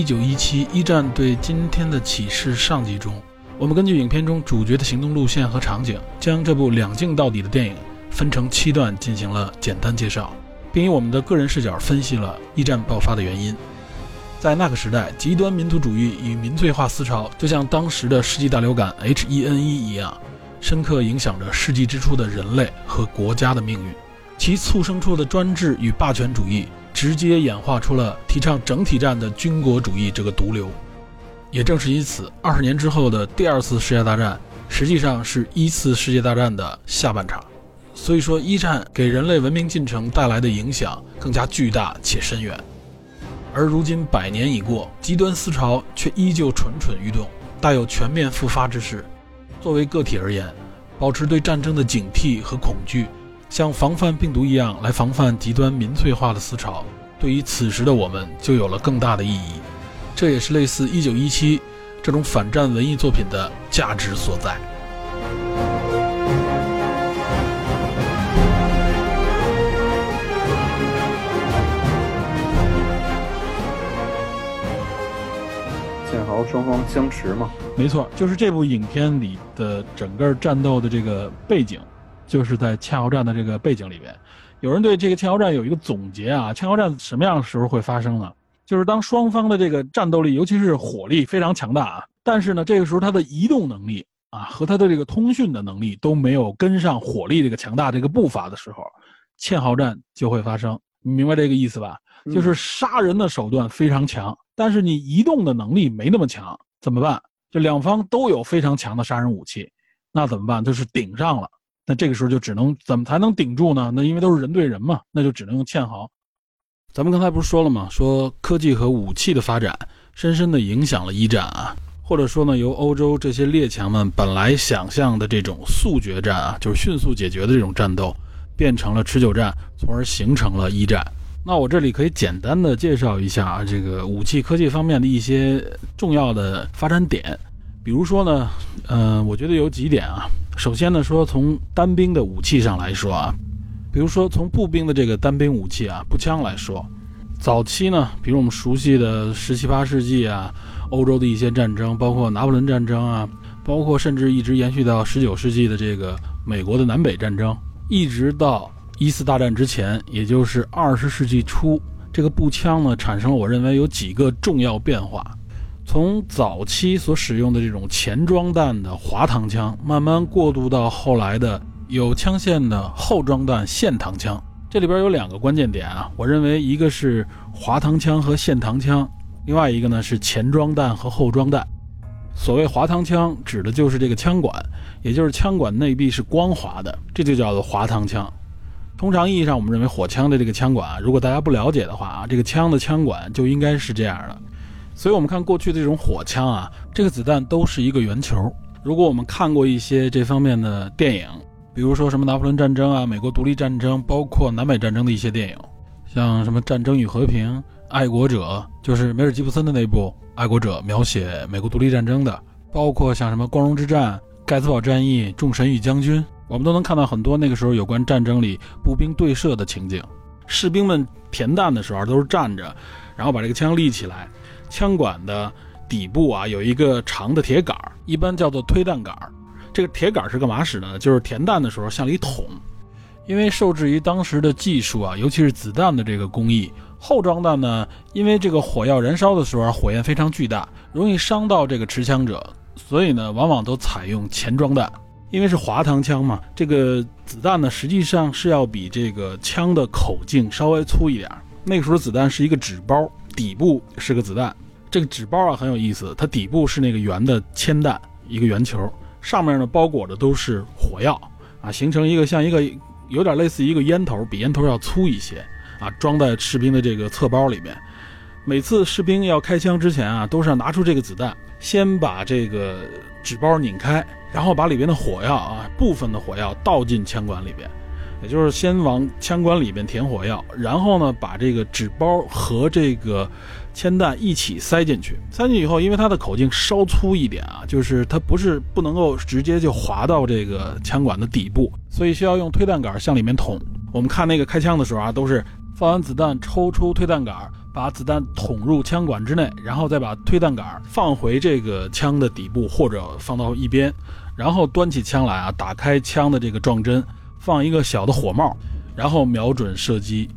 一九一七一战对今天的启示上集中，我们根据影片中主角的行动路线和场景，将这部两镜到底的电影分成七段进行了简单介绍，并以我们的个人视角分析了一战爆发的原因。在那个时代，极端民族主义与民粹化思潮就像当时的世纪大流感 H1N1 一样，深刻影响着世纪之初的人类和国家的命运。其促生出的专制与霸权主义。直接演化出了提倡整体战的军国主义这个毒瘤，也正是因此，二十年之后的第二次世界大战实际上是一次世界大战的下半场。所以说，一战给人类文明进程带来的影响更加巨大且深远。而如今百年已过，极端思潮却依旧蠢蠢欲动，大有全面复发之势。作为个体而言，保持对战争的警惕和恐惧。像防范病毒一样来防范极端民粹化的思潮，对于此时的我们就有了更大的意义。这也是类似《一九一七》这种反战文艺作品的价值所在。剑豪双方相持嘛，没错，就是这部影片里的整个战斗的这个背景。就是在堑壕战的这个背景里边，有人对这个堑壕战有一个总结啊，堑壕战什么样的时候会发生呢？就是当双方的这个战斗力，尤其是火力非常强大啊，但是呢，这个时候它的移动能力啊和它的这个通讯的能力都没有跟上火力这个强大这个步伐的时候，堑壕战就会发生。你明白这个意思吧？就是杀人的手段非常强，但是你移动的能力没那么强，怎么办？就两方都有非常强的杀人武器，那怎么办？就是顶上了。那这个时候就只能怎么才能顶住呢？那因为都是人对人嘛，那就只能用堑壕。咱们刚才不是说了吗？说科技和武器的发展深深的影响了一战啊，或者说呢，由欧洲这些列强们本来想象的这种速决战啊，就是迅速解决的这种战斗，变成了持久战，从而形成了一战。那我这里可以简单的介绍一下啊，这个武器科技方面的一些重要的发展点，比如说呢，嗯，我觉得有几点啊。首先呢，说从单兵的武器上来说啊，比如说从步兵的这个单兵武器啊，步枪来说，早期呢，比如我们熟悉的十七八世纪啊，欧洲的一些战争，包括拿破仑战争啊，包括甚至一直延续到十九世纪的这个美国的南北战争，一直到一次大战之前，也就是二十世纪初，这个步枪呢，产生了我认为有几个重要变化。从早期所使用的这种前装弹的滑膛枪，慢慢过渡到后来的有枪线的后装弹线膛枪。这里边有两个关键点啊，我认为一个是滑膛枪和线膛枪，另外一个呢是前装弹和后装弹。所谓滑膛枪，指的就是这个枪管，也就是枪管内壁是光滑的，这就叫做滑膛枪。通常意义上，我们认为火枪的这个枪管啊，如果大家不了解的话啊，这个枪的枪管就应该是这样的。所以，我们看过去的这种火枪啊，这个子弹都是一个圆球。如果我们看过一些这方面的电影，比如说什么拿破仑战争啊、美国独立战争，包括南北战争的一些电影，像什么《战争与和平》《爱国者》，就是梅尔吉布森的那部《爱国者》，描写美国独立战争的，包括像什么《光荣之战》《盖茨堡战役》《众神与将军》，我们都能看到很多那个时候有关战争里步兵对射的情景。士兵们填弹的时候都是站着，然后把这个枪立起来。枪管的底部啊有一个长的铁杆一般叫做推弹杆这个铁杆是干嘛使的呢？就是填弹的时候向里捅。因为受制于当时的技术啊，尤其是子弹的这个工艺，后装弹呢，因为这个火药燃烧的时候火焰非常巨大，容易伤到这个持枪者，所以呢，往往都采用前装弹。因为是滑膛枪嘛，这个子弹呢，实际上是要比这个枪的口径稍微粗一点。那个时候子弹是一个纸包。底部是个子弹，这个纸包啊很有意思，它底部是那个圆的铅弹，一个圆球，上面呢包裹的都是火药啊，形成一个像一个有点类似一个烟头，比烟头要粗一些啊，装在士兵的这个侧包里面。每次士兵要开枪之前啊，都是要拿出这个子弹，先把这个纸包拧开，然后把里边的火药啊，部分的火药倒进枪管里边。也就是先往枪管里边填火药，然后呢，把这个纸包和这个铅弹一起塞进去。塞进去以后，因为它的口径稍粗一点啊，就是它不是不能够直接就滑到这个枪管的底部，所以需要用推弹杆向里面捅。我们看那个开枪的时候啊，都是放完子弹抽出推弹杆，把子弹捅入枪管之内，然后再把推弹杆放回这个枪的底部或者放到一边，然后端起枪来啊，打开枪的这个撞针。放一个小的火帽，然后瞄准射击，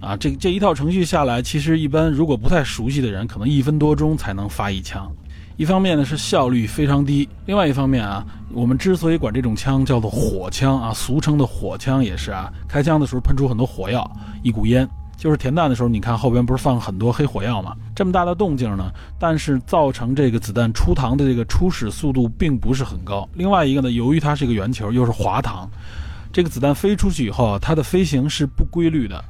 啊，这这一套程序下来，其实一般如果不太熟悉的人，可能一分多钟才能发一枪。一方面呢是效率非常低，另外一方面啊，我们之所以管这种枪叫做火枪啊，俗称的火枪也是啊，开枪的时候喷出很多火药，一股烟，就是填弹的时候，你看后边不是放很多黑火药吗？这么大的动静呢，但是造成这个子弹出膛的这个初始速度并不是很高。另外一个呢，由于它是一个圆球，又是滑膛。这个子弹飞出去以后啊，它的飞行是不规律的，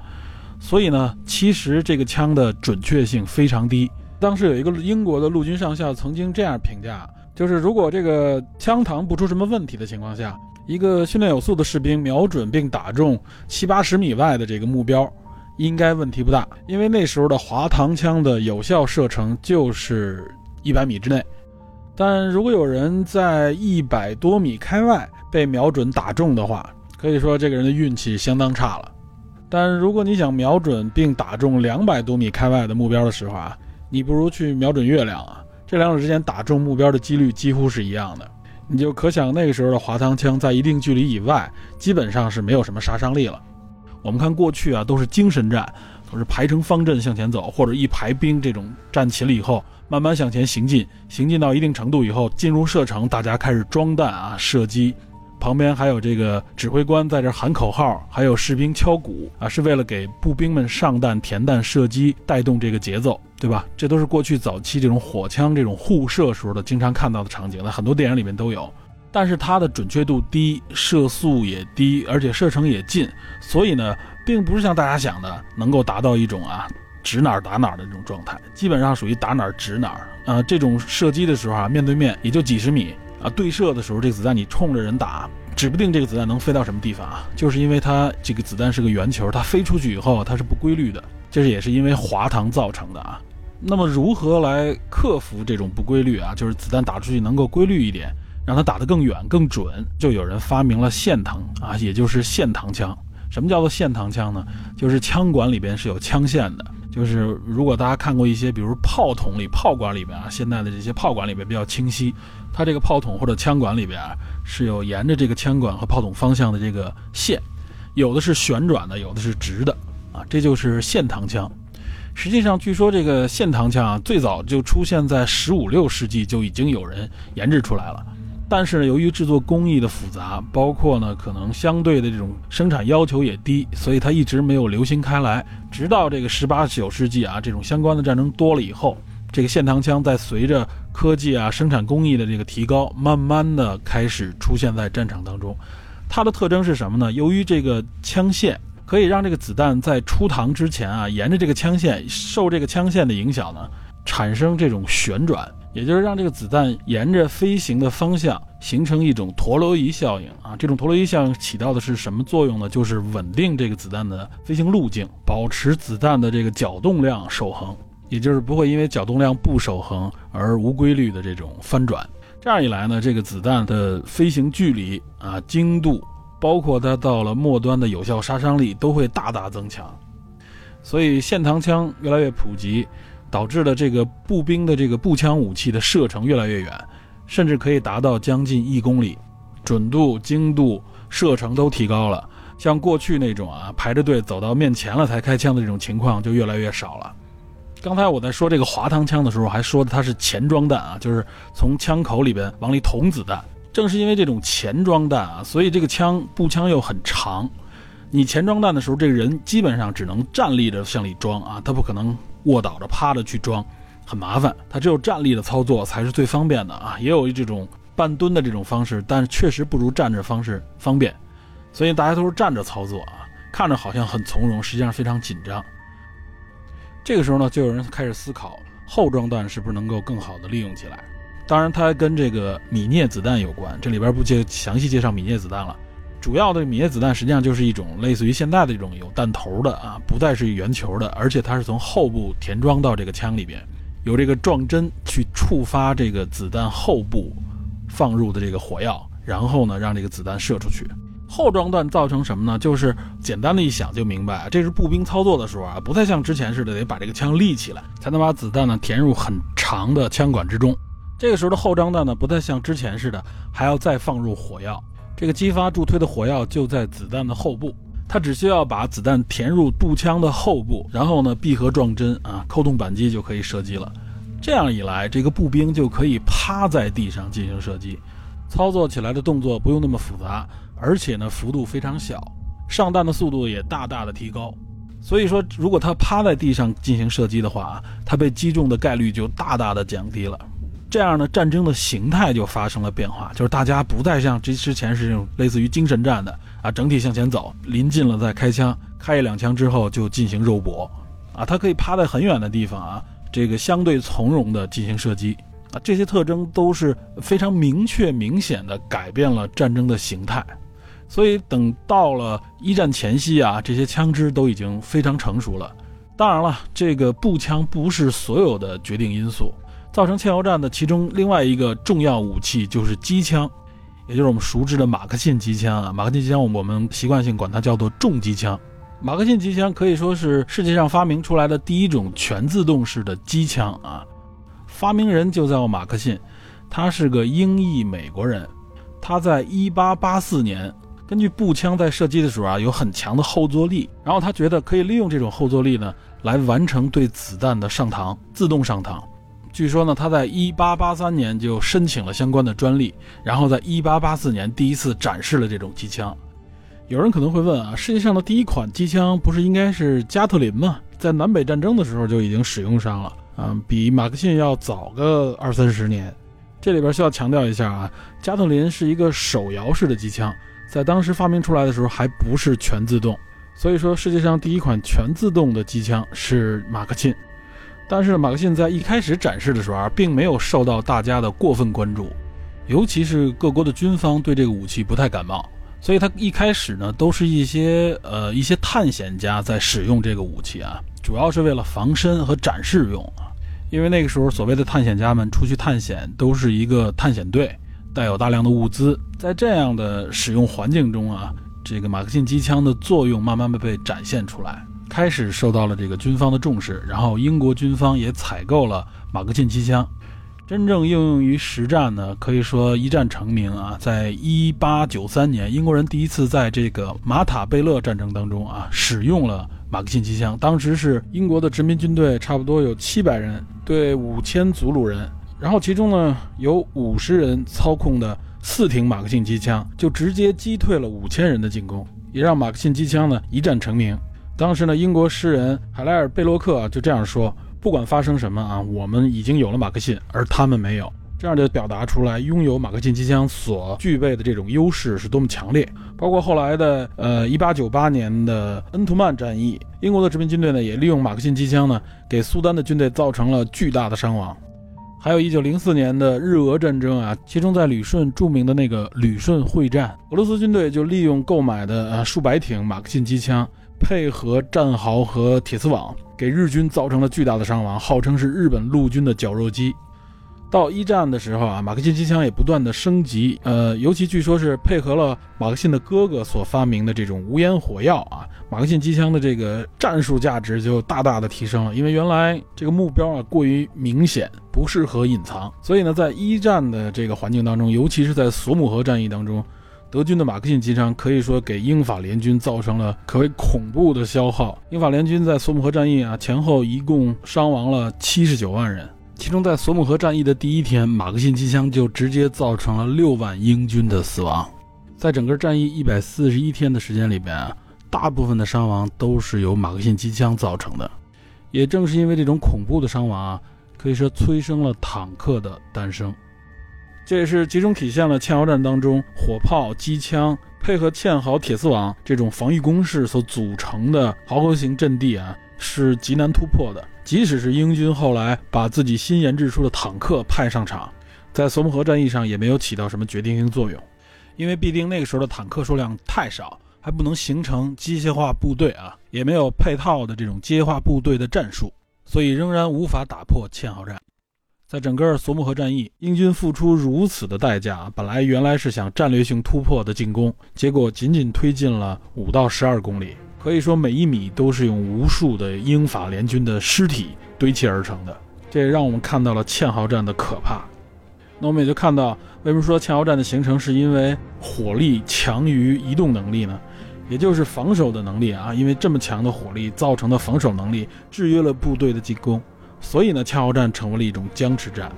所以呢，其实这个枪的准确性非常低。当时有一个英国的陆军上校曾经这样评价，就是如果这个枪膛不出什么问题的情况下，一个训练有素的士兵瞄准并打中七八十米外的这个目标，应该问题不大，因为那时候的滑膛枪的有效射程就是一百米之内。但如果有人在一百多米开外被瞄准打中的话，可以说这个人的运气相当差了，但如果你想瞄准并打中两百多米开外的目标的时候啊，你不如去瞄准月亮啊，这两者之间打中目标的几率几乎是一样的，你就可想那个时候的滑膛枪在一定距离以外基本上是没有什么杀伤力了。我们看过去啊，都是精神战，都是排成方阵向前走，或者一排兵这种站齐了以后慢慢向前行进，行进到一定程度以后进入射程，大家开始装弹啊，射击。旁边还有这个指挥官在这喊口号，还有士兵敲鼓啊，是为了给步兵们上弹、填弹、射击，带动这个节奏，对吧？这都是过去早期这种火枪这种互射时候的经常看到的场景，在很多电影里面都有。但是它的准确度低，射速也低，而且射程也近，所以呢，并不是像大家想的能够达到一种啊指哪儿打哪儿的这种状态，基本上属于打哪儿指哪儿啊。这种射击的时候啊，面对面也就几十米。啊，对射的时候，这个子弹你冲着人打，指不定这个子弹能飞到什么地方啊！就是因为它这个子弹是个圆球，它飞出去以后它是不规律的，这是也是因为滑膛造成的啊。那么如何来克服这种不规律啊？就是子弹打出去能够规律一点，让它打得更远更准，就有人发明了线膛啊，也就是线膛枪。什么叫做线膛枪呢？就是枪管里边是有枪线的。就是如果大家看过一些，比如炮筒里、炮管里边啊，现在的这些炮管里边比较清晰，它这个炮筒或者枪管里边啊，是有沿着这个枪管和炮筒方向的这个线，有的是旋转的，有的是直的，啊，这就是线膛枪。实际上，据说这个线膛枪啊，最早就出现在十五六世纪就已经有人研制出来了。但是由于制作工艺的复杂，包括呢可能相对的这种生产要求也低，所以它一直没有流行开来。直到这个十八九世纪啊，这种相关的战争多了以后，这个线膛枪在随着科技啊生产工艺的这个提高，慢慢的开始出现在战场当中。它的特征是什么呢？由于这个枪线可以让这个子弹在出膛之前啊，沿着这个枪线受这个枪线的影响呢，产生这种旋转。也就是让这个子弹沿着飞行的方向形成一种陀螺仪效应啊，这种陀螺仪效应起到的是什么作用呢？就是稳定这个子弹的飞行路径，保持子弹的这个角动量守恒，也就是不会因为角动量不守恒而无规律的这种翻转。这样一来呢，这个子弹的飞行距离啊、精度，包括它到了末端的有效杀伤力都会大大增强。所以线膛枪越来越普及。导致了这个步兵的这个步枪武器的射程越来越远，甚至可以达到将近一公里，准度、精度、射程都提高了。像过去那种啊排着队走到面前了才开枪的这种情况就越来越少了。刚才我在说这个滑膛枪的时候，还说的它是前装弹啊，就是从枪口里边往里捅子弹。正是因为这种前装弹啊，所以这个枪步枪又很长。你前装弹的时候，这个人基本上只能站立着向里装啊，他不可能。卧倒着趴着去装，很麻烦。他只有站立的操作才是最方便的啊！也有这种半蹲的这种方式，但是确实不如站着方式方便，所以大家都是站着操作啊，看着好像很从容，实际上非常紧张。这个时候呢，就有人开始思考后装弹是不是能够更好的利用起来。当然，它跟这个米涅子弹有关，这里边不介详细介绍米涅子弹了。主要的米涅子弹实际上就是一种类似于现在的这种有弹头的啊，不再是圆球的，而且它是从后部填装到这个枪里边，由这个撞针去触发这个子弹后部放入的这个火药，然后呢让这个子弹射出去。后装弹造成什么呢？就是简单的一想就明白，这是步兵操作的时候啊，不再像之前似的得把这个枪立起来，才能把子弹呢填入很长的枪管之中。这个时候的后装弹呢，不再像之前似的还要再放入火药。这个激发助推的火药就在子弹的后部，它只需要把子弹填入步枪的后部，然后呢闭合撞针啊，扣动扳机就可以射击了。这样一来，这个步兵就可以趴在地上进行射击，操作起来的动作不用那么复杂，而且呢幅度非常小，上弹的速度也大大的提高。所以说，如果他趴在地上进行射击的话啊，他被击中的概率就大大的降低了。这样呢，战争的形态就发生了变化，就是大家不再像之之前是这种类似于精神战的啊，整体向前走，临近了再开枪，开一两枪之后就进行肉搏，啊，他可以趴在很远的地方啊，这个相对从容的进行射击，啊，这些特征都是非常明确明显的改变了战争的形态，所以等到了一战前夕啊，这些枪支都已经非常成熟了。当然了，这个步枪不是所有的决定因素。造成堑壕战的其中另外一个重要武器就是机枪，也就是我们熟知的马克沁机枪啊。马克沁机枪我们习惯性管它叫做重机枪。马克沁机枪可以说是世界上发明出来的第一种全自动式的机枪啊。发明人就叫马克沁，他是个英裔美国人。他在1884年根据步枪在射击的时候啊有很强的后坐力，然后他觉得可以利用这种后坐力呢来完成对子弹的上膛，自动上膛。据说呢，他在一八八三年就申请了相关的专利，然后在一八八四年第一次展示了这种机枪。有人可能会问啊，世界上的第一款机枪不是应该是加特林吗？在南北战争的时候就已经使用上了啊，比马克沁要早个二三十年。这里边需要强调一下啊，加特林是一个手摇式的机枪，在当时发明出来的时候还不是全自动，所以说世界上第一款全自动的机枪是马克沁。但是马克沁在一开始展示的时候啊，并没有受到大家的过分关注，尤其是各国的军方对这个武器不太感冒，所以他一开始呢，都是一些呃一些探险家在使用这个武器啊，主要是为了防身和展示用啊。因为那个时候所谓的探险家们出去探险，都是一个探险队，带有大量的物资，在这样的使用环境中啊，这个马克沁机枪的作用慢慢的被展现出来。开始受到了这个军方的重视，然后英国军方也采购了马克沁机枪，真正应用于实战呢，可以说一战成名啊。在一八九三年，英国人第一次在这个马塔贝勒战争当中啊，使用了马克沁机枪。当时是英国的殖民军队差不多有七百人对五千祖鲁人，然后其中呢有五十人操控的四挺马克沁机枪，就直接击退了五千人的进攻，也让马克沁机枪呢一战成名。当时呢，英国诗人海莱尔·贝洛克就这样说：“不管发生什么啊，我们已经有了马克沁，而他们没有。”这样就表达出来拥有马克沁机枪所具备的这种优势是多么强烈。包括后来的呃1898年的恩图曼战役，英国的殖民军队呢也利用马克沁机枪呢，给苏丹的军队造成了巨大的伤亡。还有一九零四年的日俄战争啊，其中在旅顺著名的那个旅顺会战，俄罗斯军队就利用购买的呃数百挺马克沁机枪。配合战壕和铁丝网，给日军造成了巨大的伤亡，号称是日本陆军的绞肉机。到一战的时候啊，马克沁机枪也不断的升级，呃，尤其据说是配合了马克沁的哥哥所发明的这种无烟火药啊，马克沁机枪的这个战术价值就大大的提升了。因为原来这个目标啊过于明显，不适合隐藏，所以呢，在一战的这个环境当中，尤其是在索姆河战役当中。德军的马克沁机枪可以说给英法联军造成了可谓恐怖的消耗。英法联军在索姆河战役啊前后一共伤亡了七十九万人，其中在索姆河战役的第一天，马克沁机枪就直接造成了六万英军的死亡。在整个战役一百四十一天的时间里边啊，大部分的伤亡都是由马克沁机枪造成的。也正是因为这种恐怖的伤亡啊，可以说催生了坦克的诞生。这也是集中体现了堑壕战当中火炮、机枪配合堑壕铁丝网这种防御工事所组成的壕沟型阵地啊，是极难突破的。即使是英军后来把自己新研制出的坦克派上场，在索姆河战役上也没有起到什么决定性作用，因为必定那个时候的坦克数量太少，还不能形成机械化部队啊，也没有配套的这种机械化部队的战术，所以仍然无法打破堑壕战。在整个索姆河战役，英军付出如此的代价，本来原来是想战略性突破的进攻，结果仅仅推进了五到十二公里，可以说每一米都是用无数的英法联军的尸体堆砌而成的。这也让我们看到了堑壕战的可怕。那我们也就看到，为什么说堑壕战的形成是因为火力强于移动能力呢？也就是防守的能力啊，因为这么强的火力造成的防守能力制约了部队的进攻。所以呢，堑壕战成为了一种僵持战。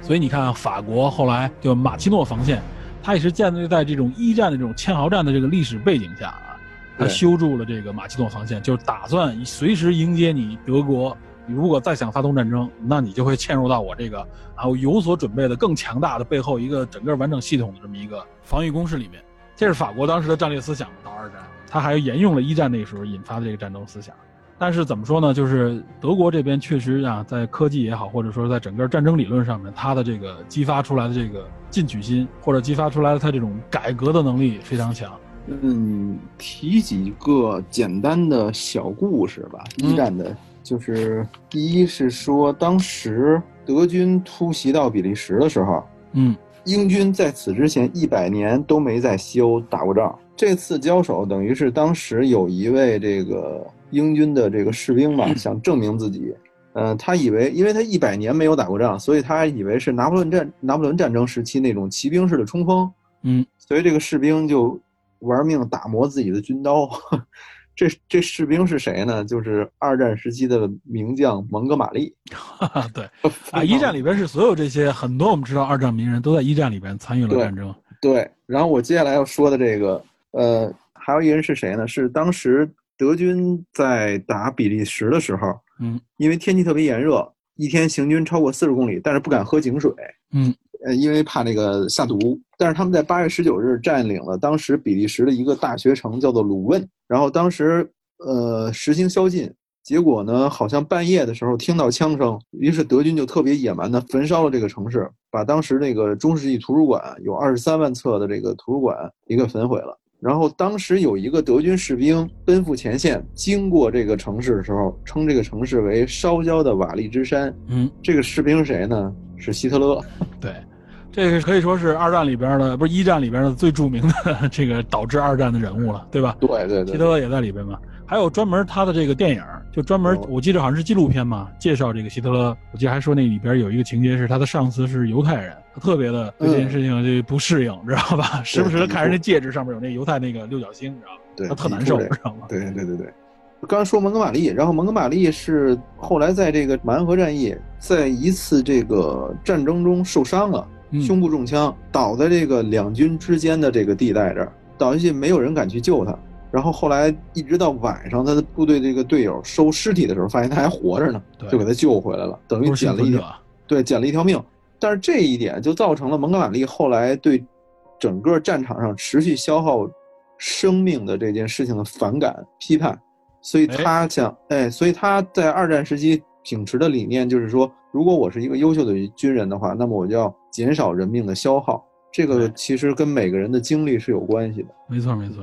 所以你看，法国后来就马奇诺防线，它也是建立在这种一战的这种堑壕战的这个历史背景下啊，它修筑了这个马奇诺防线，就是打算随时迎接你德国。你如果再想发动战争，那你就会嵌入到我这个然后有所准备的更强大的背后一个整个完整系统的这么一个防御工事里面。这是法国当时的战略思想。到二战，他还沿用了一战那时候引发的这个战争思想。但是怎么说呢？就是德国这边确实啊，在科技也好，或者说在整个战争理论上面，它的这个激发出来的这个进取心，或者激发出来的他这种改革的能力非常强。嗯，提几个简单的小故事吧。一战的。就是第一是说，当时德军突袭到比利时的时候，嗯，英军在此之前一百年都没在西欧打过仗。这次交手等于是当时有一位这个英军的这个士兵吧，想证明自己。嗯，他以为，因为他一百年没有打过仗，所以他以为是拿破仑战拿破仑战争时期那种骑兵式的冲锋。嗯，所以这个士兵就玩命打磨自己的军刀。这这士兵是谁呢？就是二战时期的名将蒙哥马利。对 啊，一战里边是所有这些很多我们知道二战名人都在一战里边参与了战争。对，然后我接下来要说的这个，呃，还有一人是谁呢？是当时德军在打比利时的时候，嗯，因为天气特别炎热，一天行军超过四十公里，但是不敢喝井水，嗯。呃，因为怕那个下毒，但是他们在八月十九日占领了当时比利时的一个大学城，叫做鲁汶。然后当时呃实行宵禁，结果呢，好像半夜的时候听到枪声，于是德军就特别野蛮的焚烧了这个城市，把当时那个中世纪图书馆有二十三万册的这个图书馆一个焚毁了。然后当时有一个德军士兵奔赴前线，经过这个城市的时候，称这个城市为烧焦的瓦砾之山。嗯，这个士兵是谁呢？是希特勒。对。这个可以说是二战里边的，不是一战里边的最著名的这个导致二战的人物了，对吧？对对对，希特勒也在里边嘛。还有专门他的这个电影，就专门我记得好像是纪录片嘛，介绍这个希特勒。我记得还说那里边有一个情节是他的上司是犹太人，他特别的对这件事情就不适应，知道吧？时不时的看人家戒指上面有那犹太那个六角星，知道吗？对，他特难受，知道吗？对对对对。刚才说蒙哥马利，然后蒙哥马利是后来在这个马恩河战役，在一次这个战争中受伤了。胸部中枪，倒在这个两军之间的这个地带这儿，倒下去没有人敢去救他。然后后来一直到晚上，他的部队这个队友收尸体的时候，发现他还活着呢，就给他救回来了，等于捡了一条，对，捡了一条命。但是这一点就造成了蒙哥马利后来对整个战场上持续消耗生命的这件事情的反感批判，所以他想，哎，所以他在二战时期秉持的理念就是说，如果我是一个优秀的军人的话，那么我就要。减少人命的消耗，这个其实跟每个人的经历是有关系的。没错，没错。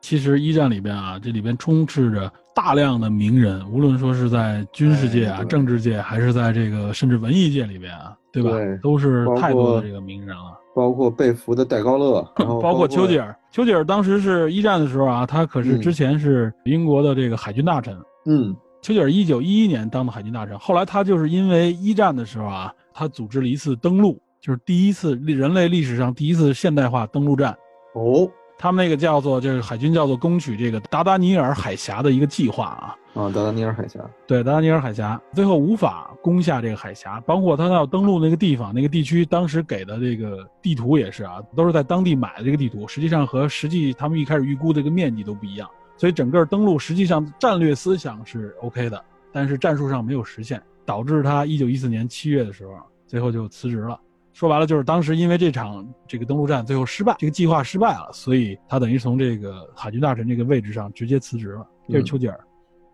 其实一战里边啊，这里边充斥着大量的名人，无论说是在军事界啊、政治界，还是在这个甚至文艺界里边啊，对吧？都是太多的这个名人了。包括被俘的戴高乐，包括丘吉尔。丘吉尔当时是一战的时候啊，他可是之前是英国的这个海军大臣。嗯，丘吉尔一九一一年当的海军大臣，后来他就是因为一战的时候啊，他组织了一次登陆。就是第一次人类历史上第一次现代化登陆战，哦，他们那个叫做就是海军叫做攻取这个达达尼尔海峡的一个计划啊啊，达达尼尔海峡，对，达达尼尔海峡，最后无法攻下这个海峡，包括他要登陆那个地方那个地区，当时给的这个地图也是啊，都是在当地买的这个地图，实际上和实际他们一开始预估的这个面积都不一样，所以整个登陆实际上战略思想是 OK 的，但是战术上没有实现，导致他一九一四年七月的时候，最后就辞职了。说白了就是当时因为这场这个登陆战最后失败，这个计划失败了，所以他等于从这个海军大臣这个位置上直接辞职了。这是丘吉尔，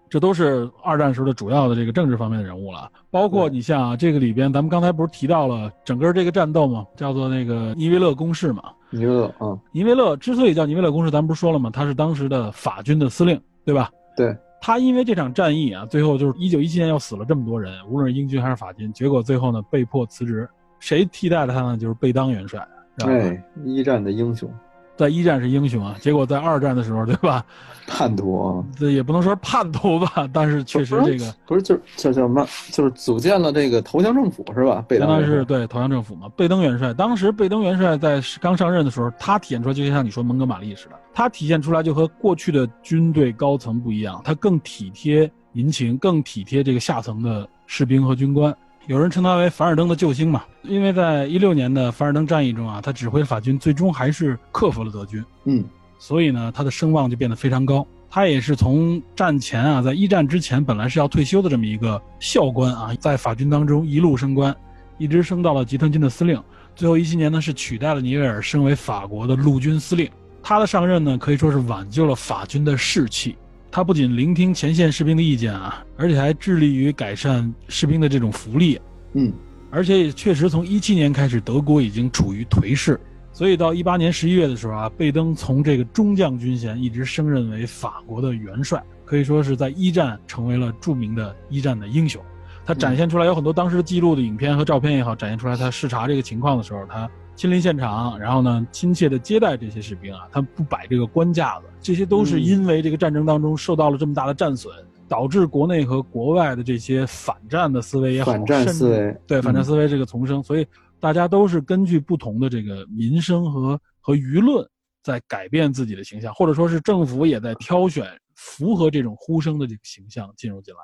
这都是二战时候的主要的这个政治方面的人物了。包括你像啊，这个里边咱们刚才不是提到了整个这个战斗嘛，叫做那个尼维勒攻势嘛。尼维勒啊，尼维勒之所以叫尼维勒攻势，咱们不是说了吗？他是当时的法军的司令，对吧？对。他因为这场战役啊，最后就是一九一七年要死了这么多人，无论是英军还是法军，结果最后呢被迫辞职。谁替代了他呢？就是贝当元帅，对，一战的英雄，在一战是英雄啊。结果在二战的时候，对吧？叛徒，这也不能说叛徒吧，但是确实这个不是就叫叫什么？就是组建了这个投降政府是吧？相当于是对投降政府嘛。贝登元帅当时贝登元帅在刚上任的时候，他体现出来就像你说蒙哥马利似的，他体现出来就和过去的军队高层不一样，他更体贴民情，更体贴这个下层的士兵和军官。有人称他为凡尔登的救星嘛？因为在一六年的凡尔登战役中啊，他指挥法军最终还是克服了德军。嗯，所以呢，他的声望就变得非常高。他也是从战前啊，在一战之前本来是要退休的这么一个校官啊，在法军当中一路升官，一直升到了集团军的司令。最后一七年呢，是取代了尼维尔，升为法国的陆军司令。他的上任呢，可以说是挽救了法军的士气。他不仅聆听前线士兵的意见啊，而且还致力于改善士兵的这种福利。嗯，而且也确实从一七年开始，德国已经处于颓势，所以到一八年十一月的时候啊，贝登从这个中将军衔一直升任为法国的元帅，可以说是在一战成为了著名的一战的英雄。他展现出来有很多当时记录的影片和照片也好，展现出来他视察这个情况的时候，他。亲临现场，然后呢，亲切的接待这些士兵啊，他不摆这个官架子，这些都是因为这个战争当中受到了这么大的战损，导致国内和国外的这些反战的思维也好，反战思维对反战思维这个丛生，所以大家都是根据不同的这个民生和和舆论在改变自己的形象，或者说是政府也在挑选符合这种呼声的这个形象进入进来。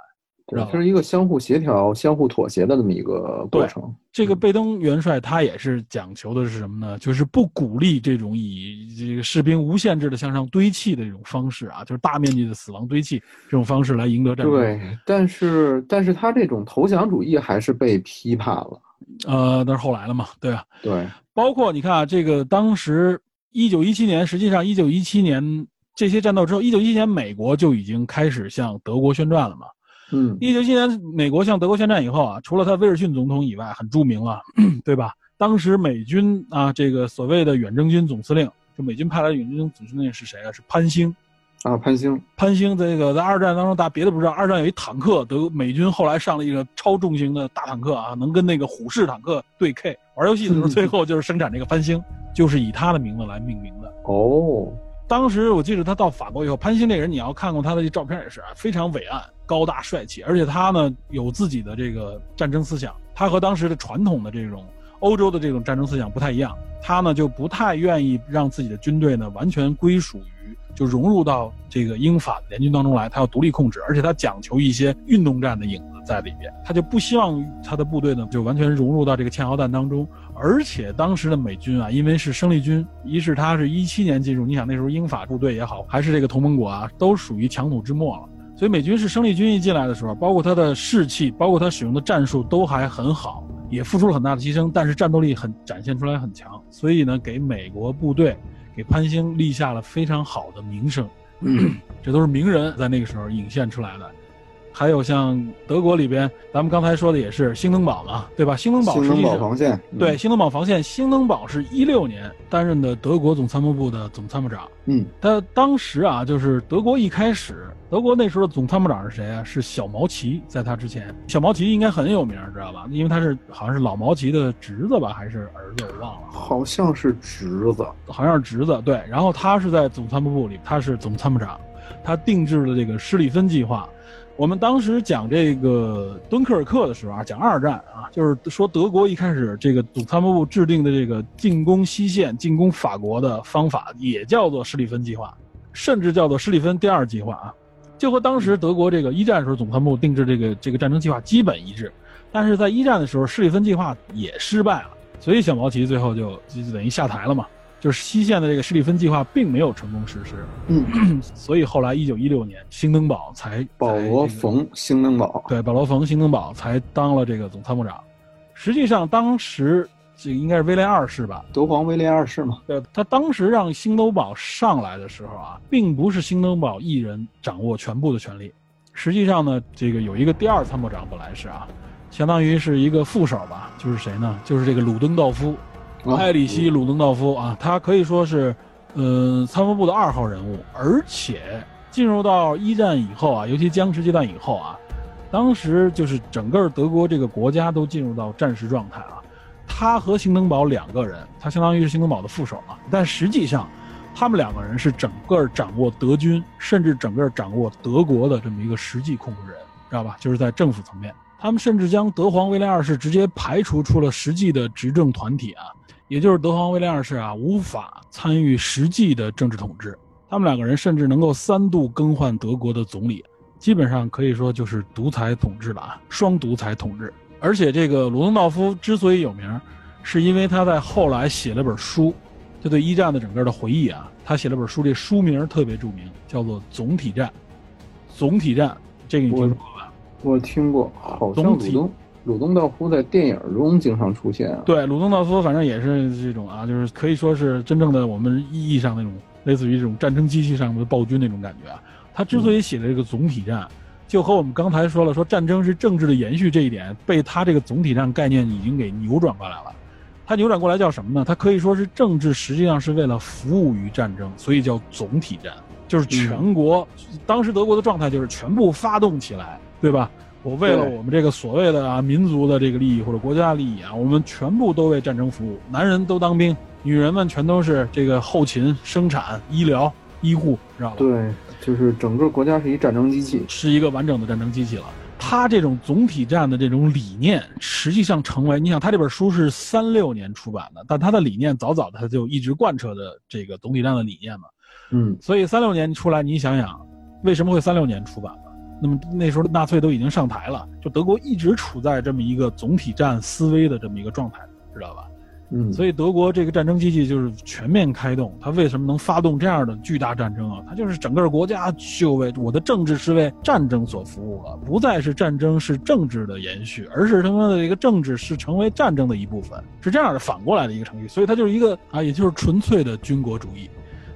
这是一个相互协调、相互妥协的这么一个过程。这个贝登元帅他也是讲求的是什么呢？就是不鼓励这种以这个士兵无限制的向上堆砌的这种方式啊，就是大面积的死亡堆砌这种方式来赢得战争。对，但是但是他这种投降主义还是被批判了。呃，那是后来了嘛？对啊，对。包括你看啊，这个当时一九一七年，实际上一九一七年这些战斗之后，一九一七年美国就已经开始向德国宣战了嘛。嗯，一九七年美国向德国宣战以后啊，除了他威尔逊总统以外，很著名了，对吧？当时美军啊，这个所谓的远征军总司令，就美军派来的远征军总司令是谁啊？是潘兴，啊，潘兴，潘兴这个在二战当中，大家别的不知道，二战有一坦克，德美军后来上了一个超重型的大坦克啊，能跟那个虎式坦克对 K。玩游戏的时候，最后就是生产这个潘兴，就是以他的名字来命名的。哦，当时我记得他到法国以后，潘兴这个人，你要看过他的照片也是啊，非常伟岸。高大帅气，而且他呢有自己的这个战争思想，他和当时的传统的这种欧洲的这种战争思想不太一样，他呢就不太愿意让自己的军队呢完全归属于就融入到这个英法联军当中来，他要独立控制，而且他讲求一些运动战的影子在里边，他就不希望他的部队呢就完全融入到这个堑壕弹当中，而且当时的美军啊，因为是生力军，一是他是一七年进入，你想那时候英法部队也好，还是这个同盟国啊，都属于强弩之末了。所以美军是生力军一进来的时候，包括他的士气，包括他使用的战术都还很好，也付出了很大的牺牲，但是战斗力很展现出来很强。所以呢，给美国部队，给潘兴立下了非常好的名声。这都是名人在那个时候引现出来的。还有像德国里边，咱们刚才说的也是兴登堡嘛，对吧？兴登堡，兴登堡防线，对，兴登堡防线。兴登堡是一六年担任的德国总参谋部的总参谋长。嗯，他当时啊，就是德国一开始，德国那时候的总参谋长是谁啊？是小毛奇，在他之前，小毛奇应该很有名，知道吧？因为他是好像是老毛奇的侄子吧，还是儿子？我忘了，好像是侄子，好像是侄子。对，然后他是在总参谋部里，他是总参谋长，他定制了这个施里芬计划。我们当时讲这个敦刻尔克的时候啊，讲二战啊，就是说德国一开始这个总参谋部制定的这个进攻西线、进攻法国的方法，也叫做施里芬计划，甚至叫做施里芬第二计划啊，就和当时德国这个一战时候总参谋部定制这个这个战争计划基本一致。但是在一战的时候，施里芬计划也失败了，所以小毛奇最后就就等于下台了嘛。就是西线的这个施里芬计划并没有成功实施。嗯，所以后来一九一六年，兴登堡才保罗·冯·兴登堡，对，保罗·冯·兴登堡才当了这个总参谋长。实际上，当时这个应该是威廉二世吧？德皇威廉二世嘛。对，他当时让兴登堡上来的时候啊，并不是兴登堡一人掌握全部的权力。实际上呢，这个有一个第二参谋长，本来是啊，相当于是一个副手吧，就是谁呢？就是这个鲁登道夫，埃里希·鲁登道夫啊，他可以说是，呃，参谋部的二号人物。而且进入到一战以后啊，尤其僵持阶段以后啊，当时就是整个德国这个国家都进入到战时状态啊。他和兴登堡两个人，他相当于是兴登堡的副手嘛，但实际上。他们两个人是整个掌握德军，甚至整个掌握德国的这么一个实际控制人，知道吧？就是在政府层面，他们甚至将德皇威廉二世直接排除出了实际的执政团体啊，也就是德皇威廉二世啊，无法参与实际的政治统治。他们两个人甚至能够三度更换德国的总理，基本上可以说就是独裁统治了啊，双独裁统治。而且这个鲁登道夫之所以有名，是因为他在后来写了本书。就对一战的整个的回忆啊，他写了本书，这书名特别著名，叫做《总体战》。总体战，这个你听说过吧？我听过，好东鲁东道夫在电影中经常出现啊。对，鲁东道夫反正也是这种啊，就是可以说是真正的我们意义上那种类似于这种战争机器上的暴君那种感觉啊。他之所以写的这个总体战，就和我们刚才说了，说战争是政治的延续这一点，被他这个总体战概念已经给扭转过来了。他扭转过来叫什么呢？他可以说是政治，实际上是为了服务于战争，所以叫总体战，就是全国。当时德国的状态就是全部发动起来，对吧？我为了我们这个所谓的啊民族的这个利益或者国家利益啊，我们全部都为战争服务。男人都当兵，女人们全都是这个后勤、生产、医疗、医护，知道吧？对，就是整个国家是一战争机器，是一个完整的战争机器了。他这种总体战的这种理念，实际上成为你想，他这本书是三六年出版的，但他的理念早早的他就一直贯彻的这个总体战的理念嘛。嗯，所以三六年出来，你想想，为什么会三六年出版呢？那么那时候纳粹都已经上台了，就德国一直处在这么一个总体战思维的这么一个状态，知道吧？嗯，所以德国这个战争机器就是全面开动。它为什么能发动这样的巨大战争啊？它就是整个国家就为我的政治是为战争所服务了，不再是战争是政治的延续，而是他妈的一个政治是成为战争的一部分，是这样的反过来的一个程序。所以它就是一个啊，也就是纯粹的军国主义。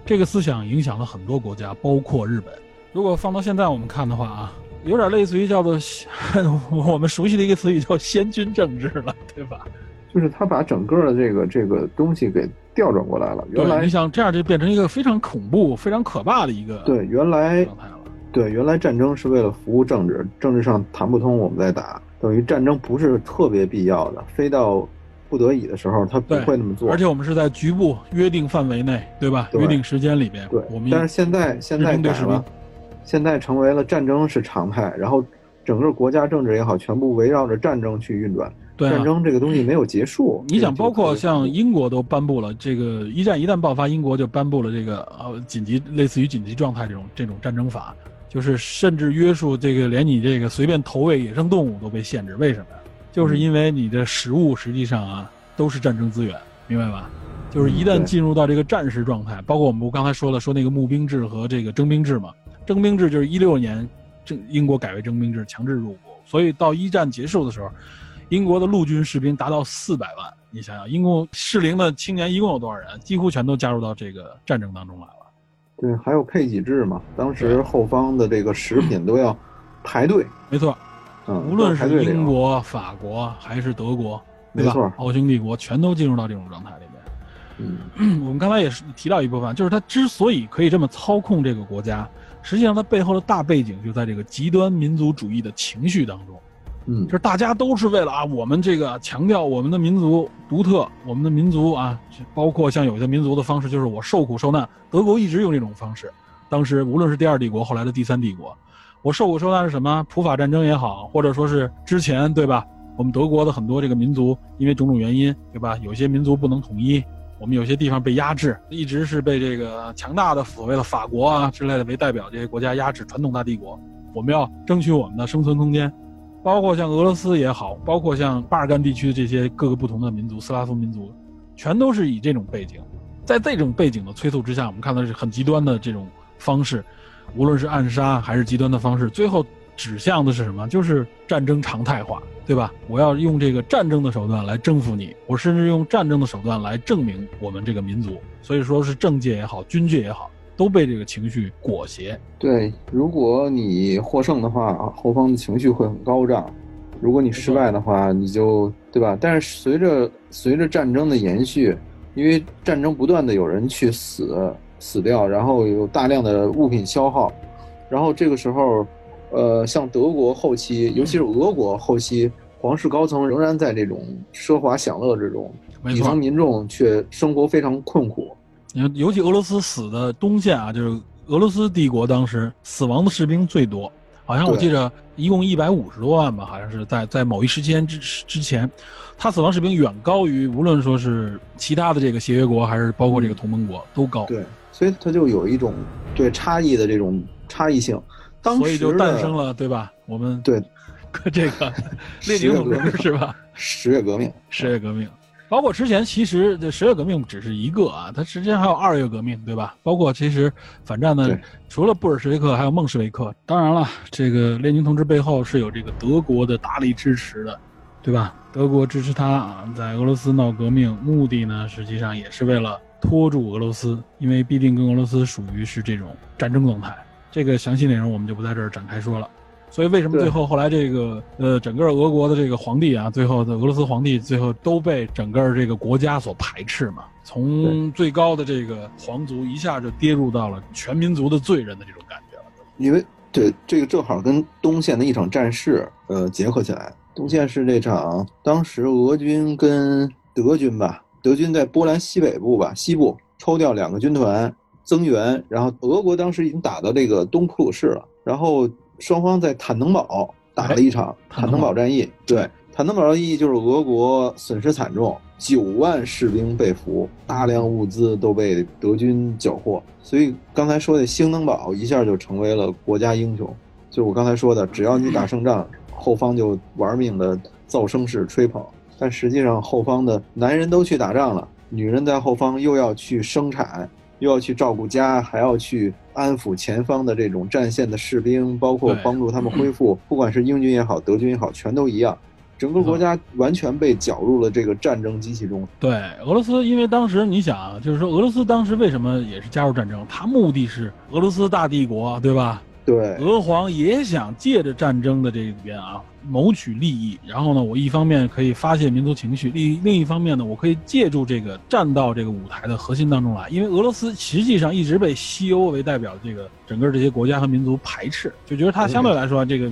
这个思想影响了很多国家，包括日本。如果放到现在我们看的话啊，有点类似于叫做 我们熟悉的一个词语叫先军政治了，对吧？就是他把整个的这个这个东西给调转过来了。原来你想这样就变成一个非常恐怖、非常可怕的一个对原来状态了。对原来战争是为了服务政治，政治上谈不通，我们再打。等于战争不是特别必要的，非到不得已的时候，他不会那么做。而且我们是在局部约定范围内，对吧？约定时间里边。对，我们但是现在现在改了，现在成为了战争是常态，然后整个国家政治也好，全部围绕着战争去运转。对战争这个东西没有结束。你想，包括像英国都颁布了这个一战一旦爆发，英国就颁布了这个呃紧急类似于紧急状态这种这种战争法，就是甚至约束这个连你这个随便投喂野生动物都被限制。为什么呀？就是因为你的食物实际上啊都是战争资源，明白吧？就是一旦进入到这个战时状态，包括我们刚才说了说那个募兵制和这个征兵制嘛，征兵制就是一六年征英国改为征兵制，强制入伍，所以到一战结束的时候。英国的陆军士兵达到四百万，你想想，英共适龄的青年一共有多少人？几乎全都加入到这个战争当中来了。对，还有配给制嘛？当时后方的这个食品都要排队。没错，嗯，无论是英国、法国还是德国，没错，奥匈帝国全都进入到这种状态里面。嗯，我们刚才也是提到一部分，就是他之所以可以这么操控这个国家，实际上它背后的大背景就在这个极端民族主义的情绪当中。嗯，就是大家都是为了啊，我们这个强调我们的民族独特，我们的民族啊，包括像有些民族的方式，就是我受苦受难。德国一直用这种方式，当时无论是第二帝国，后来的第三帝国，我受苦受难是什么？普法战争也好，或者说是之前对吧？我们德国的很多这个民族因为种种原因对吧？有些民族不能统一，我们有些地方被压制，一直是被这个强大的所谓的法国啊之类的为代表这些国家压制。传统大帝国，我们要争取我们的生存空间。包括像俄罗斯也好，包括像巴尔干地区的这些各个不同的民族，斯拉夫民族，全都是以这种背景。在这种背景的催促之下，我们看到是很极端的这种方式，无论是暗杀还是极端的方式，最后指向的是什么？就是战争常态化，对吧？我要用这个战争的手段来征服你，我甚至用战争的手段来证明我们这个民族。所以说是政界也好，军界也好，都被这个情绪裹挟。对，如果你获胜的话，后方的情绪会很高涨；如果你失败的话，你就对吧？但是随着随着战争的延续，因为战争不断的有人去死死掉，然后有大量的物品消耗，然后这个时候，呃，像德国后期，尤其是俄国后期，皇室高层仍然在这种奢华享乐之中，底层民众却生活非常困苦。尤尤其俄罗斯死的东线啊，就是俄罗斯帝国当时死亡的士兵最多，好像我记着一共一百五十多万吧，好像是在在某一时间之之前。他死亡士兵远高于无论说是其他的这个协约国，还是包括这个同盟国都高。对，所以他就有一种对差异的这种差异性。当所以就诞生了，对吧？我们对，这个列宁同志是吧？十月革命，十月革命，包括之前其实这十月革命只是一个啊，它实际上还有二月革命，对吧？包括其实反战呢，除了布尔什维克，还有孟什维克。当然了，这个列宁同志背后是有这个德国的大力支持的。对吧？德国支持他啊，在俄罗斯闹革命，目的呢，实际上也是为了拖住俄罗斯，因为必定跟俄罗斯属于是这种战争状态。这个详细内容我们就不在这儿展开说了。所以为什么最后后来这个呃整个俄国的这个皇帝啊，最后的俄罗斯皇帝最后都被整个这个国家所排斥嘛？从最高的这个皇族一下就跌入到了全民族的罪人的这种感觉了。因为对这个正好跟东线的一场战事呃结合起来。东线是这场，当时俄军跟德军吧，德军在波兰西北部吧，西部抽调两个军团增援，然后俄国当时已经打到这个东普鲁士了，然后双方在坦能堡打了一场坦能堡战役。对，坦能堡战役就是俄国损失惨重，九万士兵被俘，大量物资都被德军缴获，所以刚才说的兴登堡一下就成为了国家英雄。就我刚才说的，只要你打胜仗。后方就玩命的造声势吹捧，但实际上后方的男人都去打仗了，女人在后方又要去生产，又要去照顾家，还要去安抚前方的这种战线的士兵，包括帮助他们恢复。不管是英军也好，德军也好，全都一样，整个国家完全被搅入了这个战争机器中。对，俄罗斯，因为当时你想，就是说俄罗斯当时为什么也是加入战争？它目的是俄罗斯大帝国，对吧？对，俄皇也想借着战争的这里边啊，谋取利益。然后呢，我一方面可以发泄民族情绪，另另一方面呢，我可以借助这个站到这个舞台的核心当中来。因为俄罗斯实际上一直被西欧为代表这个整个这些国家和民族排斥，就觉得它相对来说，这个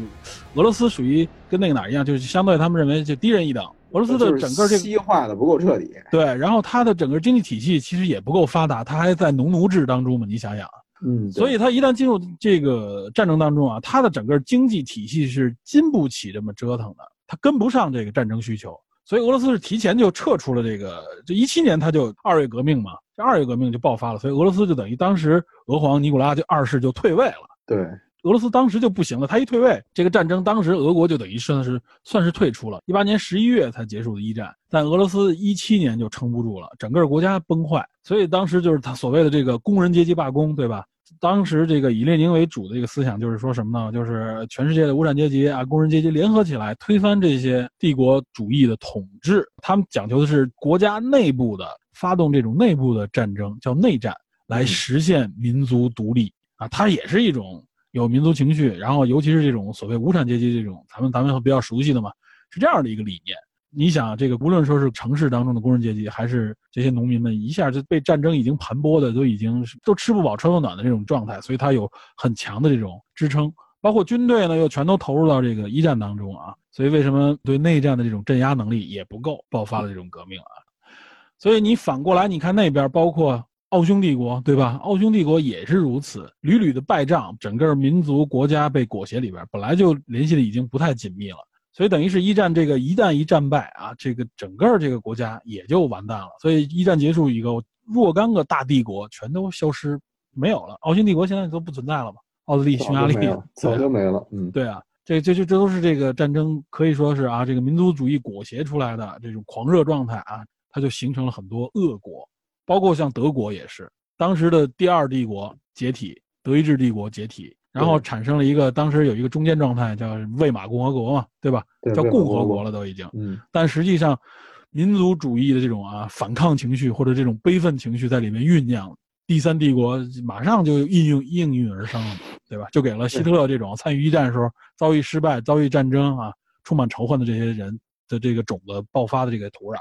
俄罗斯属于跟那个哪一样，就是相对他们认为就低人一等。俄罗斯的整个这个西化的不够彻底。对，然后它的整个经济体系其实也不够发达，它还在农奴制当中嘛，你想想。嗯，所以他一旦进入这个战争当中啊，他的整个经济体系是经不起这么折腾的，他跟不上这个战争需求，所以俄罗斯是提前就撤出了这个，这一七年他就二月革命嘛，这二月革命就爆发了，所以俄罗斯就等于当时俄皇尼古拉就二世就退位了。对，俄罗斯当时就不行了，他一退位，这个战争当时俄国就等于算是算是退出了。一八年十一月才结束的一战，但俄罗斯一七年就撑不住了，整个国家崩坏，所以当时就是他所谓的这个工人阶级罢工，对吧？当时这个以列宁为主的这个思想就是说什么呢？就是全世界的无产阶级啊、工人阶级联合起来推翻这些帝国主义的统治。他们讲究的是国家内部的发动这种内部的战争，叫内战，来实现民族独立啊。它也是一种有民族情绪，然后尤其是这种所谓无产阶级这种，咱们咱们比较熟悉的嘛，是这样的一个理念。你想，这个无论说是城市当中的工人阶级，还是这些农民们，一下就被战争已经盘剥的，都已经都吃不饱穿不暖的这种状态，所以他有很强的这种支撑。包括军队呢，又全都投入到这个一战当中啊，所以为什么对内战的这种镇压能力也不够，爆发了这种革命啊？所以你反过来，你看那边，包括奥匈帝国，对吧？奥匈帝国也是如此，屡屡的败仗，整个民族国家被裹挟里边，本来就联系的已经不太紧密了。所以等于是一战这个一旦一战败啊，这个整个这个国家也就完蛋了。所以一战结束以后，若干个大帝国全都消失没有了。奥匈帝国现在都不存在了嘛？奥地利、匈牙利早就没了。嗯，对啊，这这这这都是这个战争可以说是啊，这个民族主义裹挟出来的这种狂热状态啊，它就形成了很多恶果。包括像德国也是，当时的第二帝国解体，德意志帝国解体，然后产生了一个当时有一个中间状态叫魏玛共和国嘛，对吧？叫共和国了都已经。嗯。但实际上，民族主义的这种啊反抗情绪或者这种悲愤情绪在里面酝酿，第三帝国马上就应运应运而生了，对吧？就给了希特勒这种参与一战的时候遭遇失败、遭遇战争啊，充满仇恨的这些人的这个种子爆发的这个土壤。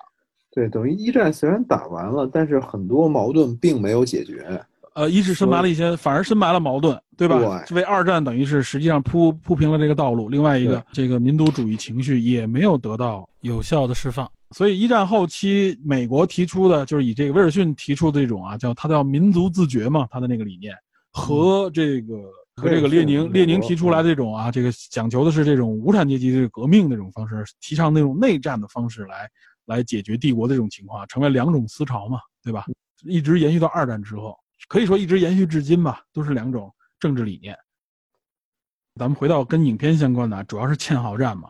对，等于一战虽然打完了，但是很多矛盾并没有解决。呃，一是深埋了一些，反而深埋了矛盾，对吧？为二战等于是实际上铺铺平了这个道路。另外一个，这个民族主义情绪也没有得到有效的释放。所以一战后期，美国提出的就是以这个威尔逊提出的这种啊，叫他叫民族自觉嘛，他的那个理念和这个和这个列宁列宁提出来的这种啊，这个讲求的是这种无产阶级的革命那种方式，提倡那种内战的方式来。来解决帝国的这种情况，成为两种思潮嘛，对吧？一直延续到二战之后，可以说一直延续至今吧，都是两种政治理念。咱们回到跟影片相关的，主要是堑壕战嘛。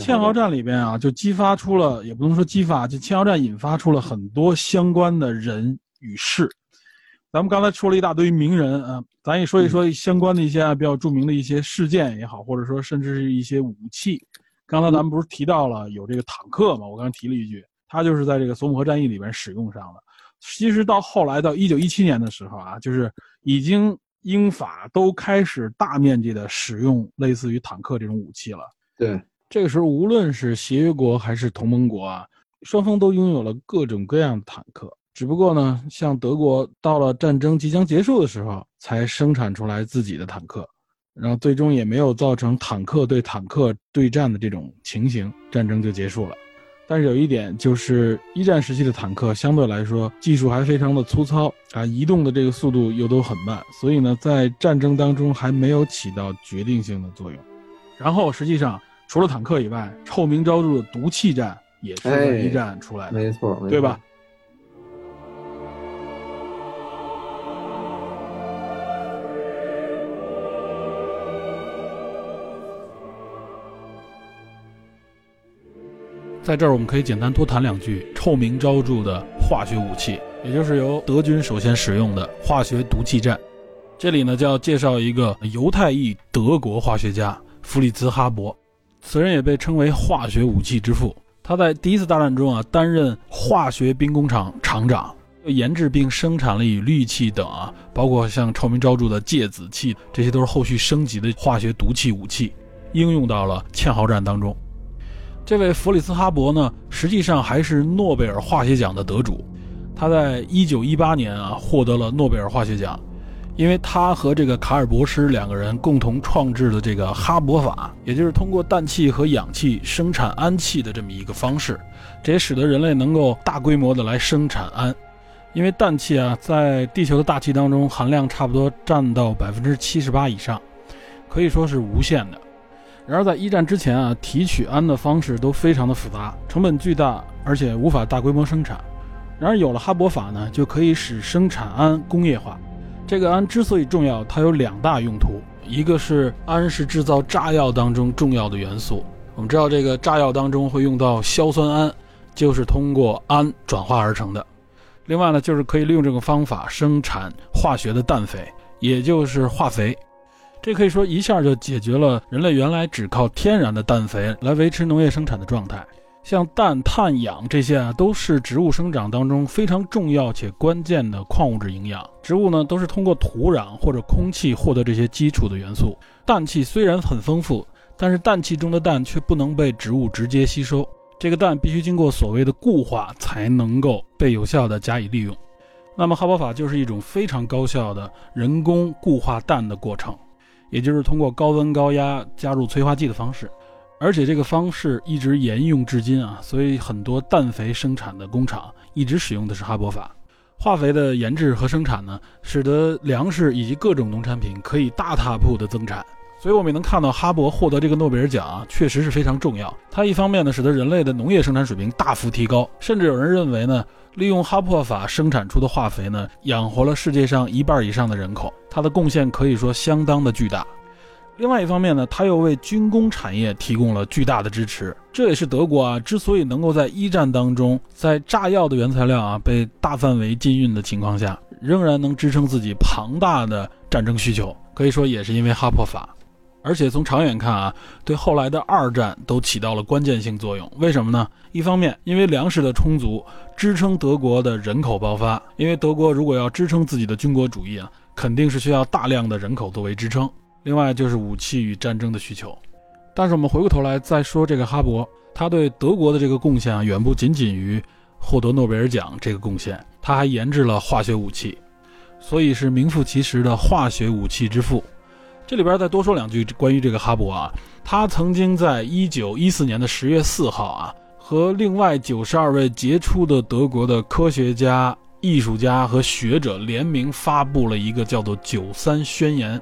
堑壕战里边啊，就激发出了，也不能说激发，就堑壕战引发出了很多相关的人与事。咱们刚才说了一大堆名人啊，咱也说一说相关的一些啊比较著名的一些事件也好，或者说甚至是一些武器。刚才咱们不是提到了有这个坦克嘛？我刚才提了一句，它就是在这个索姆河战役里边使用上的。其实到后来到一九一七年的时候啊，就是已经英法都开始大面积的使用类似于坦克这种武器了。对，这个时候无论是协约国还是同盟国啊，双方都拥有了各种各样的坦克。只不过呢，像德国到了战争即将结束的时候才生产出来自己的坦克。然后最终也没有造成坦克对坦克对战的这种情形，战争就结束了。但是有一点就是，一战时期的坦克相对来说技术还非常的粗糙啊，移动的这个速度又都很慢，所以呢，在战争当中还没有起到决定性的作用。然后实际上除了坦克以外，臭名昭著的毒气战也是一战出来的，没错，对吧？在这儿，我们可以简单多谈两句臭名昭著的化学武器，也就是由德军首先使用的化学毒气战。这里呢，就要介绍一个犹太裔德国化学家弗里茨·哈伯，此人也被称为化学武器之父。他在第一次大战中啊，担任化学兵工厂厂长，研制并生产了以氯气等啊，包括像臭名昭著的芥子气，这些都是后续升级的化学毒气武器，应用到了堑壕战当中。这位弗里斯哈伯呢，实际上还是诺贝尔化学奖的得主。他在一九一八年啊，获得了诺贝尔化学奖，因为他和这个卡尔博施两个人共同创制的这个哈勃法，也就是通过氮气和氧气生产氨气的这么一个方式，这也使得人类能够大规模的来生产氨。因为氮气啊，在地球的大气当中含量差不多占到百分之七十八以上，可以说是无限的。然而，在一战之前啊，提取氨的方式都非常的复杂，成本巨大，而且无法大规模生产。然而，有了哈勃法呢，就可以使生产氨工业化。这个氨之所以重要，它有两大用途：一个是氨是制造炸药当中重要的元素，我们知道这个炸药当中会用到硝酸铵，就是通过氨转化而成的；另外呢，就是可以利用这个方法生产化学的氮肥，也就是化肥。这可以说一下就解决了人类原来只靠天然的氮肥来维持农业生产的状态。像氮、碳、氧这些啊，都是植物生长当中非常重要且关键的矿物质营养。植物呢，都是通过土壤或者空气获得这些基础的元素。氮气虽然很丰富，但是氮气中的氮却不能被植物直接吸收，这个氮必须经过所谓的固化才能够被有效的加以利用。那么哈勃法就是一种非常高效的人工固化氮的过程。也就是通过高温高压加入催化剂的方式，而且这个方式一直沿用至今啊，所以很多氮肥生产的工厂一直使用的是哈勃法。化肥的研制和生产呢，使得粮食以及各种农产品可以大踏步的增产。所以我们能看到哈勃获得这个诺贝尔奖啊，确实是非常重要。它一方面呢，使得人类的农业生产水平大幅提高，甚至有人认为呢。利用哈珀法生产出的化肥呢，养活了世界上一半以上的人口，它的贡献可以说相当的巨大。另外一方面呢，它又为军工产业提供了巨大的支持。这也是德国啊之所以能够在一战当中，在炸药的原材料啊被大范围禁运的情况下，仍然能支撑自己庞大的战争需求。可以说也是因为哈珀法。而且从长远看啊，对后来的二战都起到了关键性作用。为什么呢？一方面，因为粮食的充足，支撑德国的人口爆发。因为德国如果要支撑自己的军国主义啊，肯定是需要大量的人口作为支撑。另外就是武器与战争的需求。但是我们回过头来再说这个哈勃，他对德国的这个贡献啊，远不仅仅于获得诺贝尔奖这个贡献，他还研制了化学武器，所以是名副其实的化学武器之父。这里边再多说两句关于这个哈勃啊，他曾经在一九一四年的十月四号啊，和另外九十二位杰出的德国的科学家、艺术家和学者联名发布了一个叫做《九三宣言》。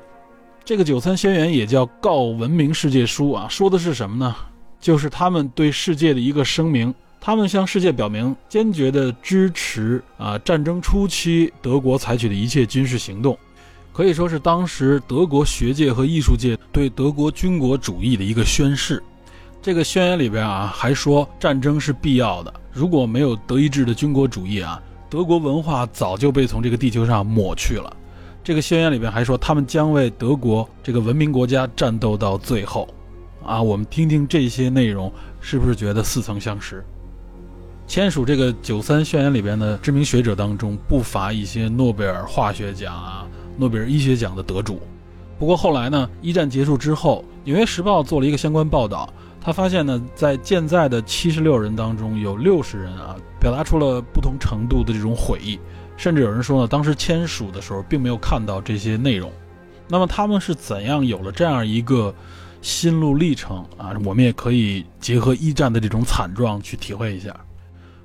这个《九三宣言》也叫《告文明世界书》啊，说的是什么呢？就是他们对世界的一个声明，他们向世界表明坚决的支持啊，战争初期德国采取的一切军事行动。可以说是当时德国学界和艺术界对德国军国主义的一个宣誓。这个宣言里边啊，还说战争是必要的，如果没有德意志的军国主义啊，德国文化早就被从这个地球上抹去了。这个宣言里边还说，他们将为德国这个文明国家战斗到最后。啊，我们听听这些内容，是不是觉得似曾相识？签署这个九三宣言里边的知名学者当中，不乏一些诺贝尔化学奖啊。诺贝尔医学奖的得主，不过后来呢，一战结束之后，《纽约时报》做了一个相关报道，他发现呢，在健在的七十六人当中，有六十人啊，表达出了不同程度的这种悔意，甚至有人说呢，当时签署的时候并没有看到这些内容。那么他们是怎样有了这样一个心路历程啊？我们也可以结合一战的这种惨状去体会一下。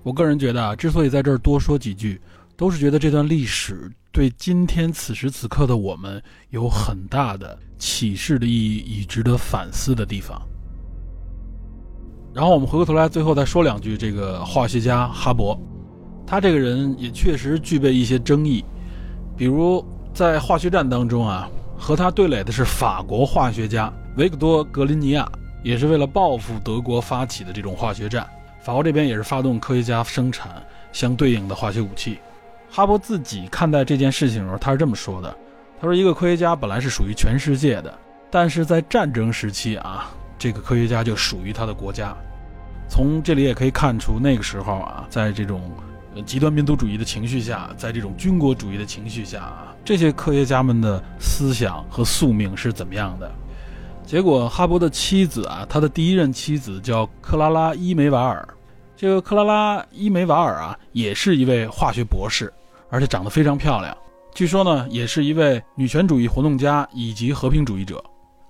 我个人觉得啊，之所以在这儿多说几句，都是觉得这段历史。对今天此时此刻的我们有很大的启示的意义与值得反思的地方。然后我们回过头来，最后再说两句。这个化学家哈勃，他这个人也确实具备一些争议，比如在化学战当中啊，和他对垒的是法国化学家维克多·格林尼亚，也是为了报复德国发起的这种化学战。法国这边也是发动科学家生产相对应的化学武器。哈勃自己看待这件事情的时候，他是这么说的：“他说，一个科学家本来是属于全世界的，但是在战争时期啊，这个科学家就属于他的国家。从这里也可以看出，那个时候啊，在这种极端民族主义的情绪下，在这种军国主义的情绪下啊，这些科学家们的思想和宿命是怎么样的？结果，哈勃的妻子啊，他的第一任妻子叫克拉拉·伊梅瓦尔。这个克拉拉·伊梅瓦尔啊，也是一位化学博士。”而且长得非常漂亮，据说呢，也是一位女权主义活动家以及和平主义者。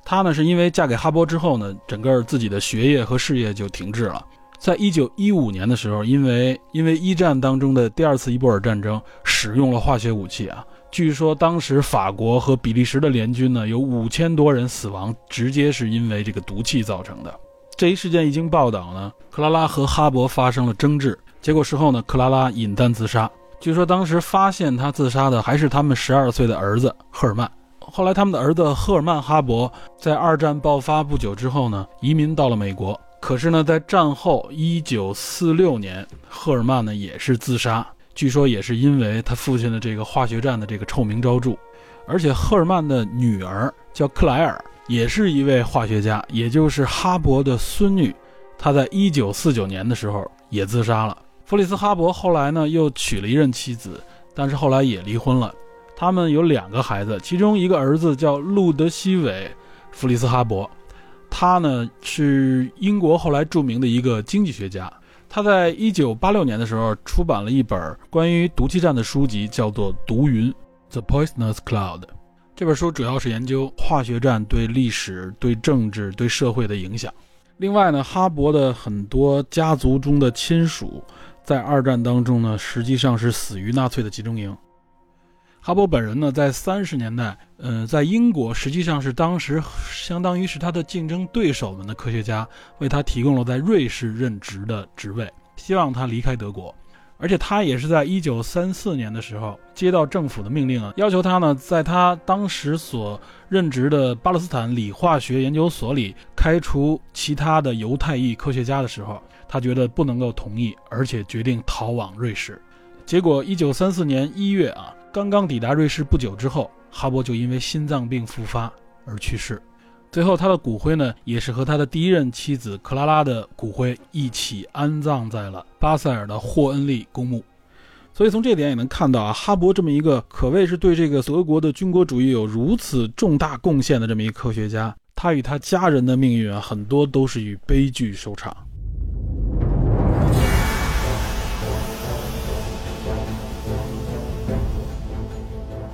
她呢，是因为嫁给哈勃之后呢，整个自己的学业和事业就停滞了。在一九一五年的时候，因为因为一战当中的第二次伊波尔战争使用了化学武器啊，据说当时法国和比利时的联军呢，有五千多人死亡，直接是因为这个毒气造成的。这一事件一经报道呢，克拉拉和哈勃发生了争执，结果事后呢，克拉拉饮弹自杀。据说当时发现他自杀的还是他们十二岁的儿子赫尔曼。后来他们的儿子赫尔曼·哈勃在二战爆发不久之后呢，移民到了美国。可是呢，在战后一九四六年，赫尔曼呢也是自杀。据说也是因为他父亲的这个化学战的这个臭名昭著。而且赫尔曼的女儿叫克莱尔，也是一位化学家，也就是哈勃的孙女。她在一九四九年的时候也自杀了。弗里斯·哈勃后来呢，又娶了一任妻子，但是后来也离婚了。他们有两个孩子，其中一个儿子叫路德西韦·弗里斯·哈勃，他呢是英国后来著名的一个经济学家。他在一九八六年的时候出版了一本关于毒气战的书籍，叫做《毒云》（The Poisonous Cloud）。这本书主要是研究化学战对历史、对政治、对社会的影响。另外呢，哈勃的很多家族中的亲属。在二战当中呢，实际上是死于纳粹的集中营。哈勃本人呢，在三十年代，呃，在英国实际上是当时相当于是他的竞争对手们的科学家为他提供了在瑞士任职的职位，希望他离开德国。而且他也是在一九三四年的时候接到政府的命令啊，要求他呢在他当时所任职的巴勒斯坦理化学研究所里开除其他的犹太裔科学家的时候，他觉得不能够同意，而且决定逃往瑞士。结果一九三四年一月啊，刚刚抵达瑞士不久之后，哈勃就因为心脏病复发而去世。最后，他的骨灰呢，也是和他的第一任妻子克拉拉的骨灰一起安葬在了巴塞尔的霍恩利公墓。所以从这点也能看到啊，哈勃这么一个可谓是对这个德国的军国主义有如此重大贡献的这么一个科学家，他与他家人的命运啊，很多都是以悲剧收场。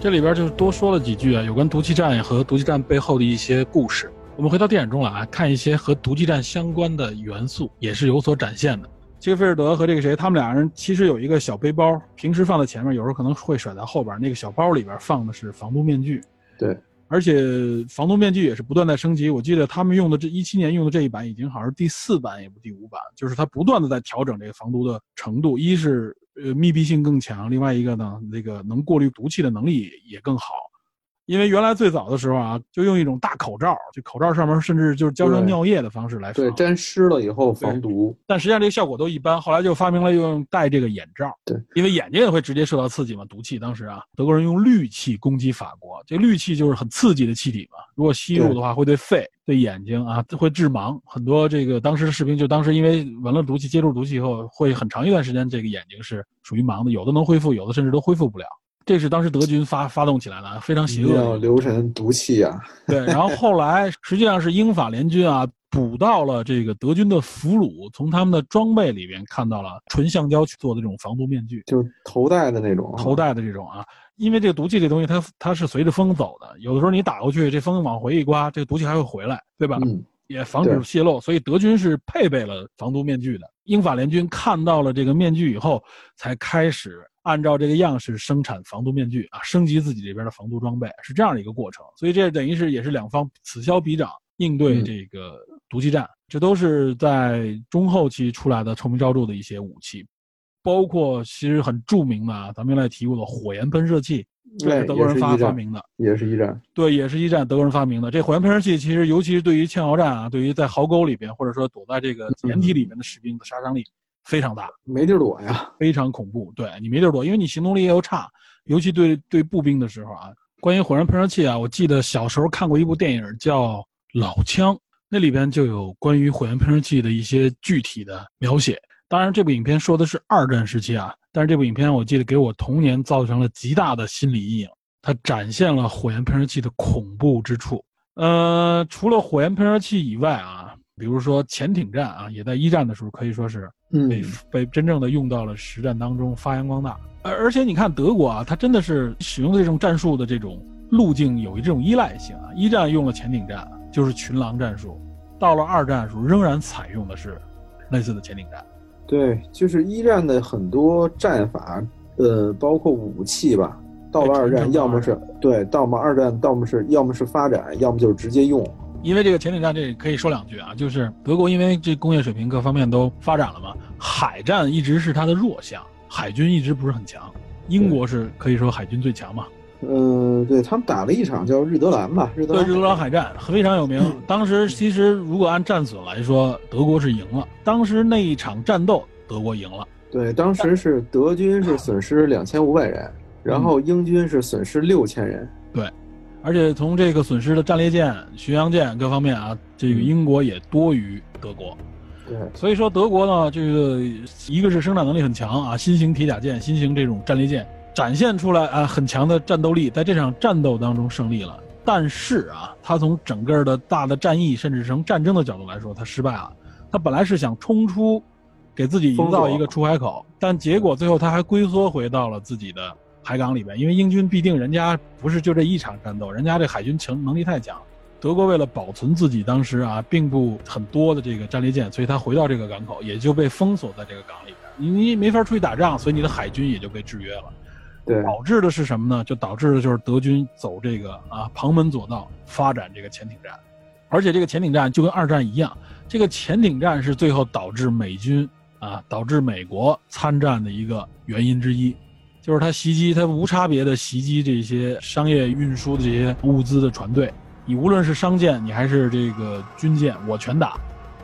这里边就是多说了几句啊，有关毒气战和毒气战背后的一些故事。我们回到电影中来，看一些和毒气战相关的元素，也是有所展现的。这个菲尔德和这个谁，他们俩人其实有一个小背包，平时放在前面，有时候可能会甩在后边。那个小包里边放的是防毒面具，对，而且防毒面具也是不断在升级。我记得他们用的这一七年用的这一版已经好像是第四版，也不第五版，就是他不断的在调整这个防毒的程度。一是呃，密闭性更强。另外一个呢，那个能过滤毒气的能力也更好。因为原来最早的时候啊，就用一种大口罩，就口罩上面甚至就是浇上尿液的方式来防对沾湿了以后防毒。但实际上这个效果都一般。后来就发明了用戴这个眼罩。对，因为眼睛也会直接受到刺激嘛，毒气。当时啊，德国人用氯气攻击法国，这氯气就是很刺激的气体嘛，如果吸入的话会对肺、对眼睛啊会致盲。很多这个当时的士兵就当时因为闻了毒气、接触毒气以后，会很长一段时间这个眼睛是属于盲的，有的能恢复，有的甚至都恢复不了。这是当时德军发发动起来的，非常邪恶。要流成毒气呀！对，然后后来实际上是英法联军啊，捕到了这个德军的俘虏，从他们的装备里边看到了纯橡胶去做的这种防毒面具，就头戴的那种。头戴的这种啊，因为这个毒气这东西，它它是随着风走的，有的时候你打过去，这风往回一刮，这个毒气还会回来，对吧？嗯。也防止泄漏，所以德军是配备了防毒面具的。英法联军看到了这个面具以后，才开始。按照这个样式生产防毒面具啊，升级自己这边的防毒装备是这样的一个过程，所以这等于是也是两方此消彼长应对这个毒气战，这都是在中后期出来的臭名昭著的一些武器，包括其实很著名的啊，咱们原来提过的火焰喷射器，这是德国人发发明的，也是一战，对，也是一战德国人发明的。这火焰喷射器其实尤其是对于堑壕战啊，对于在壕沟里边或者说躲在这个掩体里面的士兵的杀伤力。非常大，没地儿躲呀，非常恐怖。对你没地儿躲，因为你行动力又差，尤其对对步兵的时候啊。关于火焰喷射器啊，我记得小时候看过一部电影叫《老枪》，那里边就有关于火焰喷射器的一些具体的描写。当然，这部影片说的是二战时期啊，但是这部影片我记得给我童年造成了极大的心理阴影。它展现了火焰喷射器的恐怖之处。呃，除了火焰喷射器以外啊。比如说潜艇战啊，也在一战的时候可以说是被被真正的用到了实战当中发扬光大。而而且你看德国啊，它真的是使用这种战术的这种路径有一这种依赖性啊。一战用了潜艇战，就是群狼战术；到了二战的时候，仍然采用的是类似的潜艇战。对，就是一战的很多战法，呃，包括武器吧，到了二战，要么是对，到么二战，要么是要么是发展，要么就是直接用。因为这个潜艇战，这可以说两句啊，就是德国因为这工业水平各方面都发展了嘛，海战一直是它的弱项，海军一直不是很强。英国是可以说海军最强嘛。嗯，对他们打了一场叫日德兰吧，日德兰日德兰海战非常有名。当时其实如果按战损来说，德国是赢了。当时那一场战斗，德国赢了。对，当时是德军是损失两千五百人，然后英军是损失六千人。对。而且从这个损失的战列舰、巡洋舰各方面啊，这个英国也多于德国。对，所以说德国呢，这个一个是生产能力很强啊，新型铁甲舰、新型这种战列舰展现出来啊很强的战斗力，在这场战斗当中胜利了。但是啊，他从整个的大的战役，甚至从战争的角度来说，他失败了。他本来是想冲出，给自己营造一个出海口，但结果最后他还龟缩回到了自己的。海港里边，因为英军毕竟人家不是就这一场战斗，人家这海军强能力太强。德国为了保存自己当时啊并不很多的这个战列舰，所以他回到这个港口也就被封锁在这个港里边，你你没法出去打仗，所以你的海军也就被制约了。对，导致的是什么呢？就导致的就是德军走这个啊旁门左道，发展这个潜艇战，而且这个潜艇战就跟二战一样，这个潜艇战是最后导致美军。啊，导致美国参战的一个原因之一，就是他袭击，他无差别的袭击这些商业运输的这些物资的船队，你无论是商舰，你还是这个军舰，我全打。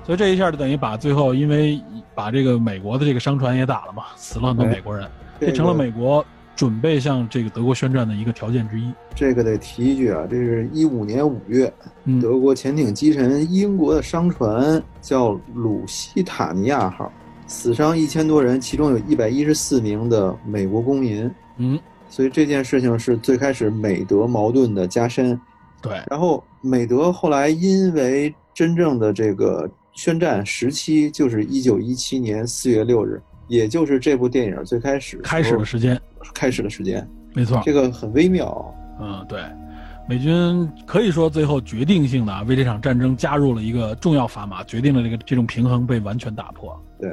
所以这一下就等于把最后，因为把这个美国的这个商船也打了嘛，死了很多美国人，这成了美国准备向这个德国宣战的一个条件之一。这个得提一句啊，这是一五年五月，德国潜艇击沉英国的商船叫鲁西塔尼亚号，死伤一千多人，其中有一百一十四名的美国公民。嗯，所以这件事情是最开始美德矛盾的加深。对，然后美德后来因为真正的这个。宣战时期就是一九一七年四月六日，也就是这部电影最开始开始的时间，开始的时间，没错，这个很微妙。嗯，对，美军可以说最后决定性的为这场战争加入了一个重要砝码，决定了这个这种平衡被完全打破。对，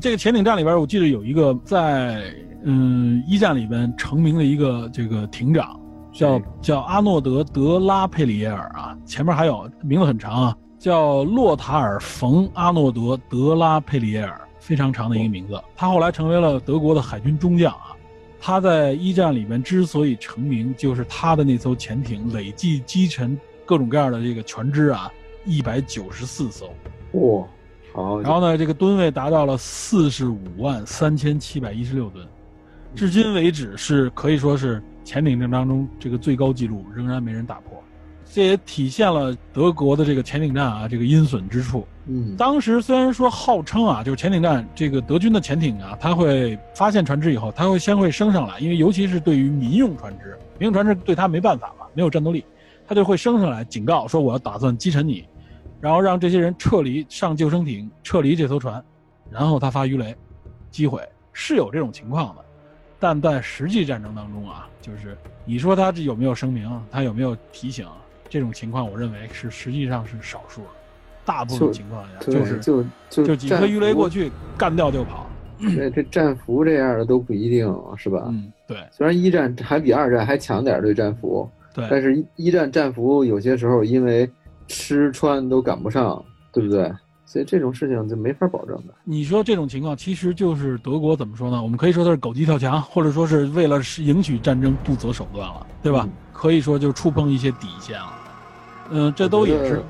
这个潜艇战里边，我记得有一个在嗯一战里边成名的一个这个艇长，叫叫阿诺德德拉佩里耶尔啊，前面还有名字很长啊。叫洛塔尔·冯·阿诺德·德拉佩里耶尔，非常长的一个名字。他后来成为了德国的海军中将啊。他在一战里面之所以成名，就是他的那艘潜艇累计击沉各种各样的这个船只啊，一百九十四艘。哇，好。然后呢，这个吨位达到了四十五万三千七百一十六吨，至今为止是可以说是潜艇战当中这个最高纪录，仍然没人打破。这也体现了德国的这个潜艇战啊，这个阴损之处。嗯，当时虽然说号称啊，就是潜艇战，这个德军的潜艇啊，他会发现船只以后，他会先会升上来，因为尤其是对于民用船只，民用船只对他没办法嘛，没有战斗力，他就会升上来警告说我要打算击沉你，然后让这些人撤离上救生艇，撤离这艘船，然后他发鱼雷，击毁，是有这种情况的，但在实际战争当中啊，就是你说他这有没有声明，他有没有提醒？这种情况，我认为是实际上是少数。的，大部分情况下就是就就就几颗鱼雷过去干掉就跑。对，这战俘这样的都不一定是吧？嗯，对。虽然一战还比二战还强点对战俘，对，但是一战战俘有些时候因为吃穿都赶不上，对不对？所以这种事情就没法保证的。你说这种情况，其实就是德国怎么说呢？我们可以说它是狗急跳墙，或者说是为了赢取战争不择手段了，对吧？可以说就触碰一些底线了。嗯，这都也是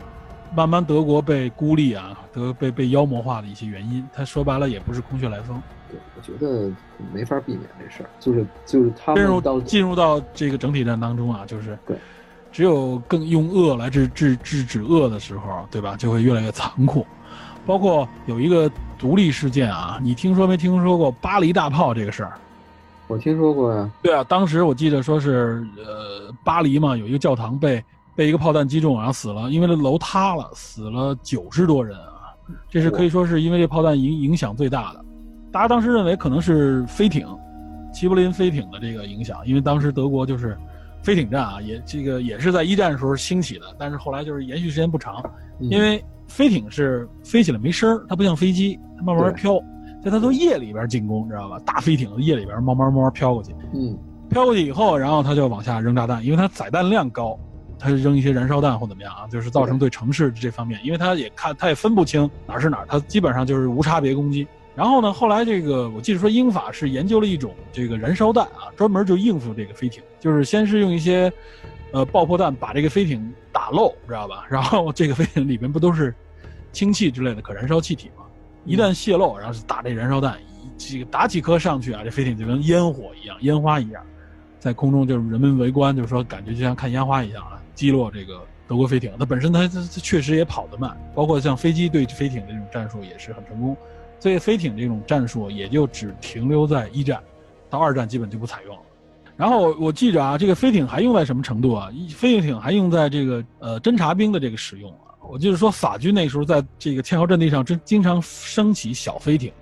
慢慢德国被孤立啊，德被被妖魔化的一些原因。他说白了也不是空穴来风。对，我觉得没法避免这事儿，就是就是他进入进入到这个整体战当中啊，就是对，只有更用恶来制制制止恶的时候，对吧？就会越来越残酷。包括有一个独立事件啊，你听说没听说过巴黎大炮这个事儿？我听说过呀。对啊，当时我记得说是呃巴黎嘛，有一个教堂被。被一个炮弹击中，然后死了，因为这楼塌了，死了九十多人啊！这是可以说是因为这炮弹影影响最大的。大家当时认为可能是飞艇，齐柏林飞艇的这个影响，因为当时德国就是飞艇战啊，也这个也是在一战的时候兴起的，但是后来就是延续时间不长，因为飞艇是飞起来没声它不像飞机，它慢慢飘，所以它从夜里边进攻，知道吧？大飞艇夜里边慢慢慢慢飘过去，嗯，飘过去以后，然后它就往下扔炸弹，因为它载弹量高。他扔一些燃烧弹或怎么样啊，就是造成对城市这方面，因为他也看他也分不清哪是哪儿，他基本上就是无差别攻击。然后呢，后来这个我记得说英法是研究了一种这个燃烧弹啊，专门就应付这个飞艇，就是先是用一些呃爆破弹把这个飞艇打漏，知道吧？然后这个飞艇里面不都是氢气之类的可燃烧气体吗？一旦泄漏，然后打这燃烧弹，几个打几颗上去啊，这飞艇就跟烟火一样，烟花一样，在空中就是人们围观，就是说感觉就像看烟花一样啊。击落这个德国飞艇，它本身它它确实也跑得慢，包括像飞机对飞艇这种战术也是很成功，所以飞艇这种战术也就只停留在一战，到二战基本就不采用了。然后我记着啊，这个飞艇还用在什么程度啊？飞艇还用在这个呃侦察兵的这个使用啊。我就是说法军那时候在这个堑壕阵地上真经常升起小飞艇，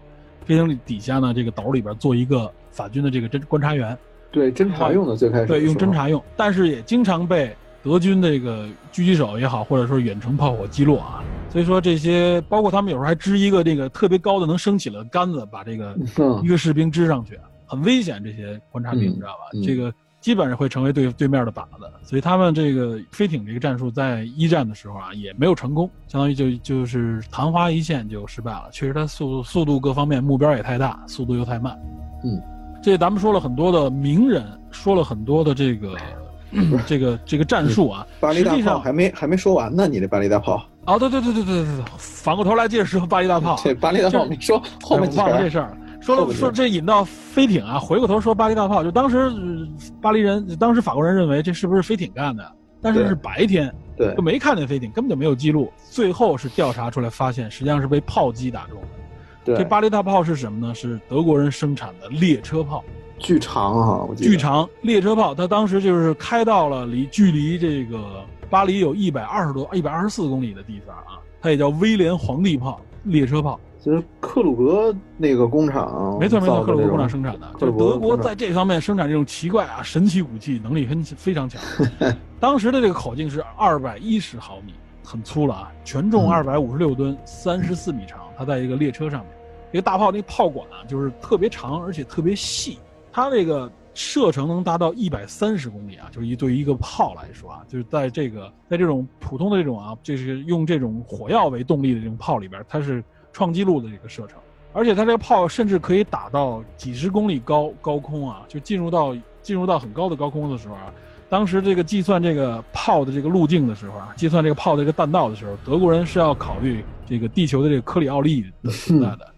飞艇底下呢这个斗里边做一个法军的这个侦观察员，对侦察用的最开始对用侦察用，但是也经常被。德军这个狙击手也好，或者说远程炮火击落啊，所以说这些包括他们有时候还支一个这个特别高的能升起了杆子，把这个一个士兵支上去，很危险。这些观察兵你知道吧？这个基本上会成为对对面的靶子。所以他们这个飞艇这个战术在一战的时候啊也没有成功，相当于就就是昙花一现就失败了。确实，它速速度各方面目标也太大，速度又太慢。嗯，这咱们说了很多的名人，说了很多的这个这个这个战术啊。巴黎大实际上炮还没还没说完呢，你这巴黎大炮，哦，对对对对对对对，反过头来接着说巴黎大炮。这巴黎大炮没说后面忘了这事儿。说了说这引到飞艇啊，回过头说巴黎大炮，就当时、呃巴黎人，当时法国人认为这是不是飞艇干的？但是是白天，对就没看见飞艇，根本就没有记录。最后是调查出来，发现实际上是被炮击打中的。对这巴黎大炮是什么呢？是德国人生产的列车炮，巨长哈，我记得巨长列车炮。它当时就是开到了离距离这个巴黎有一百二十多、一百二十四公里的地方啊，它也叫威廉皇帝炮列车炮。其实克鲁格那个工厂，没错没错，克鲁格工厂生生产的，就德国在这方面生产这种奇怪啊神奇武器能力很非常强。当时的这个口径是二百一十毫米，很粗了啊，全重嗯二百五十六吨，三十四米长。它在一个列车上面，一个大炮，那炮管啊就是特别长，而且特别细。它这个射程能达到一百三十公里啊，就是一对于一个炮来说啊，就是在这个在这种普通的这种啊，就是用这种火药为动力的这种炮里边，它是创纪录的这个射程。而且它这个炮甚至可以打到几十公里高高空啊，就进入到进入到很高的高空的时候啊，当时这个计算这个炮的这个路径的时候啊，计算这个炮的这个弹道的时候，德国人是要考虑这个地球的这个科里奥利的存在的。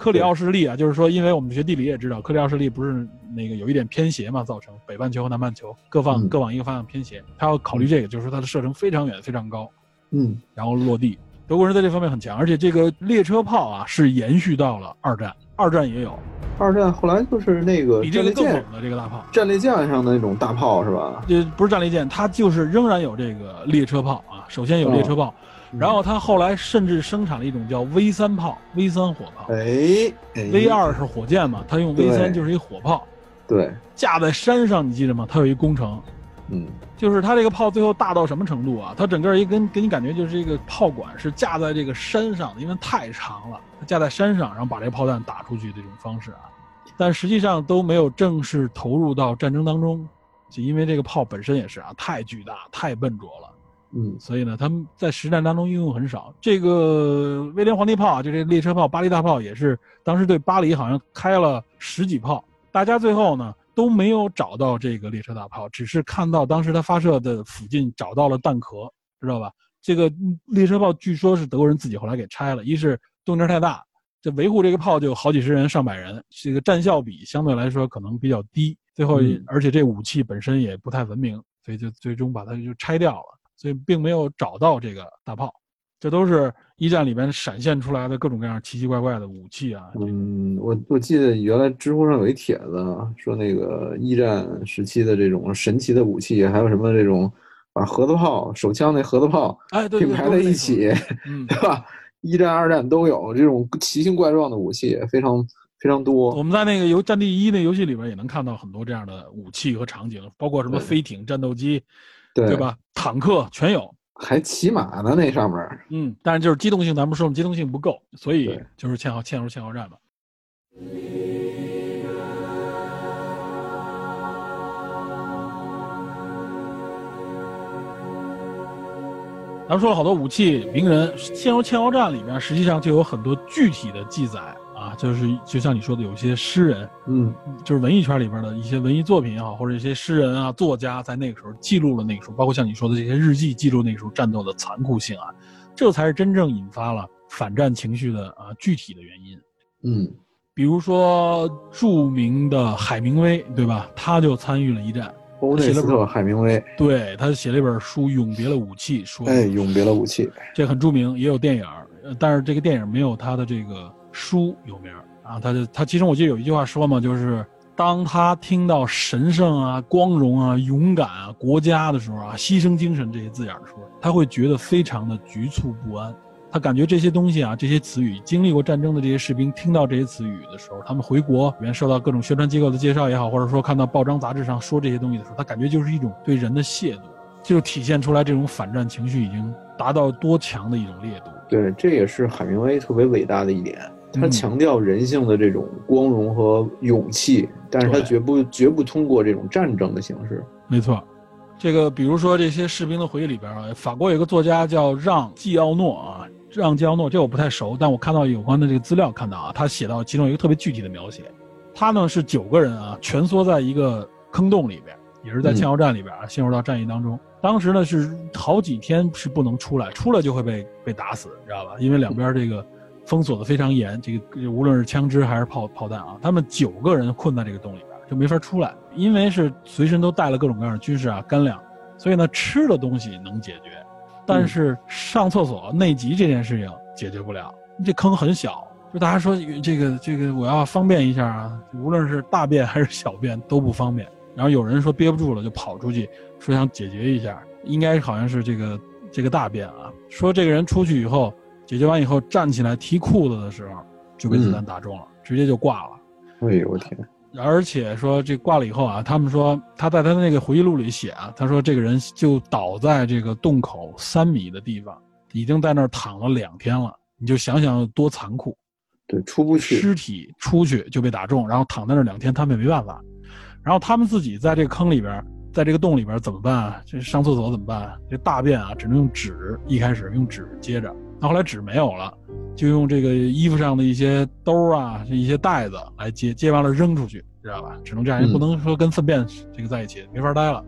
克里奥势力啊，就是说，因为我们学地理也知道，克里奥势力不是那个有一点偏斜嘛，造成北半球和南半球各放嗯各往一个方向偏斜，他要考虑这个，就是说它的射程非常远非常高，嗯然后落地。德国人在这方面很强，而且这个列车炮啊是延续到了二战，二战也有二战后来就是那个比这战列舰个更猛的这个大炮。战列舰上的那种大炮是吧？这不是战列舰，它就是仍然有这个列车炮啊。首先有列车炮，嗯然后它后来甚至生产了一种叫 V 三炮，V 三火炮。哎哎 V 二是火箭嘛，它用 V 三就是一火炮，对，架在山上，你记得吗？它有一工程，嗯就是它这个炮最后大到什么程度啊？它整个一根给你感觉就是这个炮管是架在这个山上的，因为太长了，它架在山上，然后把这个炮弹打出去这种方式啊，但实际上都没有正式投入到战争当中，就因为这个炮本身也是啊太巨大、太笨拙了。嗯所以呢，他们在实战当中应用很少。这个威廉皇帝炮啊，就这列车炮、巴黎大炮，也是当时对巴黎好像开了十几炮。大家最后呢都没有找到这个列车大炮，只是看到当时它发射的附近找到了弹壳，知道吧？这个列车炮据说是德国人自己后来给拆了，一是动静太大，这维护这个炮就有好几十人、上百人，这个战效比相对来说可能比较低。最后嗯，而且这武器本身也不太文明，所以就最终把它就拆掉了。所以并没有找到这个大炮，这都是一战里边闪现出来的各种各样奇奇怪怪的武器啊。嗯，我我记得原来知乎上有一帖子说那个一战时期的这种神奇的武器，还有什么这种把盒子炮、手枪那盒子炮哎，对，并排在一起，，对吧？一战、二战都有这种奇形怪状的武器，非常非常多我。们在那个游《战地一》那游戏里边也能看到很多这样的武器和场景，包括什么飞艇、战斗机，对对？吧？坦克全有。还骑马呢，那上面。嗯，但是就是机动性，咱们说了，机动性不够，所以就是堑壕嵌入堑壕战嘛。咱们说了好多武器名人，陷入嵌壕战里面实际上就有很多具体的记载啊，就是就像你说的，有些诗人，嗯就是文艺圈里边的一些文艺作品也好，或者一些诗人啊、作家，在那个时候记录了那个时候，包括像你说的这些日记，记录那个时候战斗的残酷性啊，这才是真正引发了反战情绪的啊具体的原因。嗯比如说著名的海明威，对吧？他就参与了一战，欧内斯特·海明威，对他写了一本书《永别了武器》，说哎，永别了武器。这很著名，也有电影但是这个电影没有他的这个书有名儿啊。他就他其中我记得有一句话说嘛，就是当他听到神圣啊、光荣啊、勇敢啊、国家的时候啊、牺牲精神这些字眼的时候，他会觉得非常的局促不安。他感觉这些东西啊，这些词语，经历过战争的这些士兵听到这些词语的时候，他们回国里面受到各种宣传机构的介绍也好，或者说看到报章杂志上说这些东西的时候，他感觉就是一种对人的亵渎，就体现出来这种反战情绪已经达到多强的一种烈度。对，这也是海明威特别伟大的一点。他强调人性的这种光荣和勇气，但是他绝不绝不通过这种战争的形式。没错，这个比如说这些士兵的回忆里边啊，法国有个作家叫让·季奥诺啊，让·季奥诺，这我不太熟，但我看到有关的这个资料看到啊，他写到其中一个特别具体的描写，他呢是九个人啊，蜷缩在一个坑洞里边，也是在堑壕战里边啊，陷入到战役当中。当时呢是好几天是不能出来，出来就会被被打死，你知道吧？因为两边这个封锁的非常严，这个无论是枪支还是炮炮弹啊，他们九个人困在这个洞里边就没法出来，因为是随身都带了各种各样的军事啊干粮，所以呢吃的东西能解决，但是上厕所内急这件事情解决不了。这坑很小，就大家说这个这个我要方便一下啊，无论是大便还是小便都不方便。然后有人说憋不住了，就跑出去说想解决一下，应该好像是这个这个大便啊。说这个人出去以后解决完以后站起来提裤子的时候就被子弹打中了，直接就挂了。哎呦我天！而且说这挂了以后啊，他们说他在他的那个回忆录里写啊，他说这个人就倒在这个洞口三米的地方，已经在那儿躺了两天了。你就想想有多残酷，对，出不去。尸体出去就被打中，然后躺在那两天，他们也没办法。然后他们自己在这个坑里边，在这个洞里边怎么办啊？这上厕所怎么办？这大便啊，只能用纸，一开始用纸接着，那后来纸没有了，就用这个衣服上的一些兜啊，一些袋子来接，接完了扔出去，知道吧？只能这样，也不能说跟粪便这个在一起，没法待了。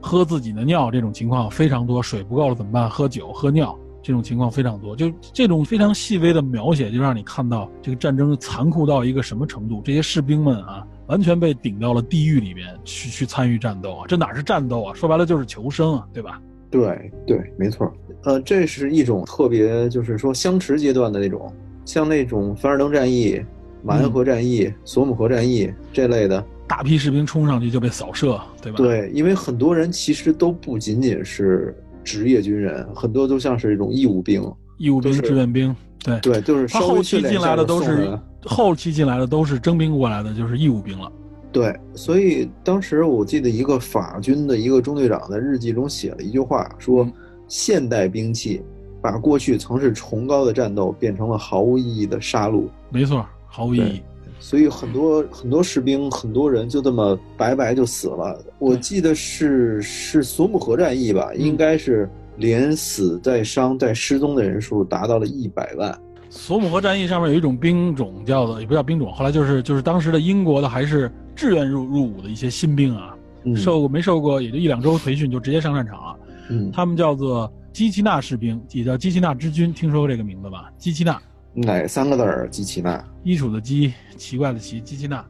喝自己的尿这种情况非常多，水不够了怎么办？喝酒、喝尿这种情况非常多，就这种非常细微的描写，就让你看到这个战争残酷到一个什么程度。这些士兵们啊，完全被顶到了地狱里面去去参与战斗啊！这哪是战斗啊？说白了就是求生啊，对吧？对对，没错。呃，这是一种特别，就是说相持阶段的那种，像那种凡尔登战役、马恩河战役、索姆河战役这类的。大批士兵冲上去就被扫射，对吧？对，因为很多人其实都不仅仅是职业军人，很多都像是一种义务兵、义务兵、志愿兵。对对，就是他后期进来的都是后期进来的都是征兵过来的，就是义务兵了。对，所以当时我记得一个法军的一个中队长在日记中写了一句话，说：“现代兵器把过去曾是崇高的战斗变成了毫无意义的杀戮。”没错，毫无意义。所以很多很多士兵，很多人就这么白白就死了。我记得是是索姆河战役吧，应该是连死带伤带失踪的人数达到了一百万。索姆河战役上面有一种兵种叫做也不叫兵种，后来就是就是当时的英国的还是志愿入入伍的一些新兵啊，受过没受过也就一两周培训就直接上战场了。嗯，他们叫做基奇纳士兵，也叫基奇纳之军，听说过这个名字吧？基奇纳。哪三个字儿？基奇纳，基础的基，奇怪的奇，基奇纳，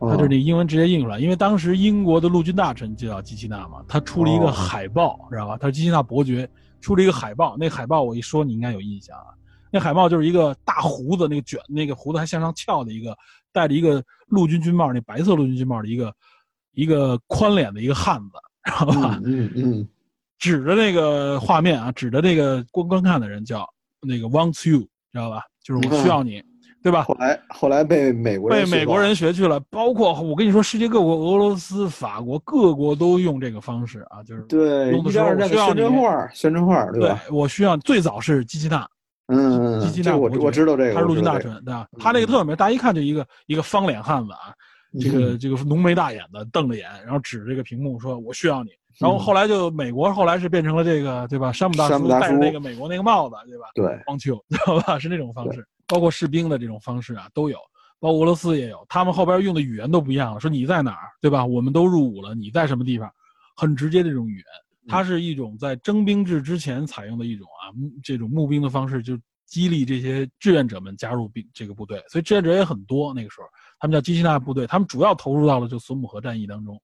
他就是那英文直接印出来。因为当时英国的陆军大臣就叫基奇纳嘛，他出了一个海报，知道吧？他是基奇纳伯爵出了一个海报，那海报我一说你应该有印象啊。那海豹就是一个大胡子，那个卷，那个胡子还向上翘的一个，戴着一个陆军军帽，那白色陆军军帽的一个一个宽脸的一个汉子，知道吧？嗯嗯，指着那个画面啊，指着那个观观看的人叫那个 wants you，知道吧？就是我需要你，对吧？后来后来被美国被美国人学去了，包括我跟你说，世界各国，俄罗斯、法国各国都用这个方式啊，就是对用的时候宣传画，宣传画，对吧？我需要最早是基奇纳，嗯，基奇纳，我我知道这个，他是陆军大臣，对吧？他那个特别，大家一看就一个一个方脸汉子啊，这个这个浓眉大眼的，瞪着眼，然后指这个屏幕说：“我需要你。”然后后来就美国后来是变成了这个对吧？山姆大叔戴着那个美国那个帽子对吧？对，光球知道吧？是那种方式，包括士兵的这种方式啊都有，包括俄罗斯也有。他们后边用的语言都不一样了，说你在哪儿对吧？我们都入伍了，你在什么地方？很直接的这种语言，它是一种在征兵制之前采用的一种啊这种募兵的方式，就激励这些志愿者们加入兵这个部队。所以志愿者也很多，那个时候他们叫基奇纳部队，他们主要投入到了就索姆河战役当中。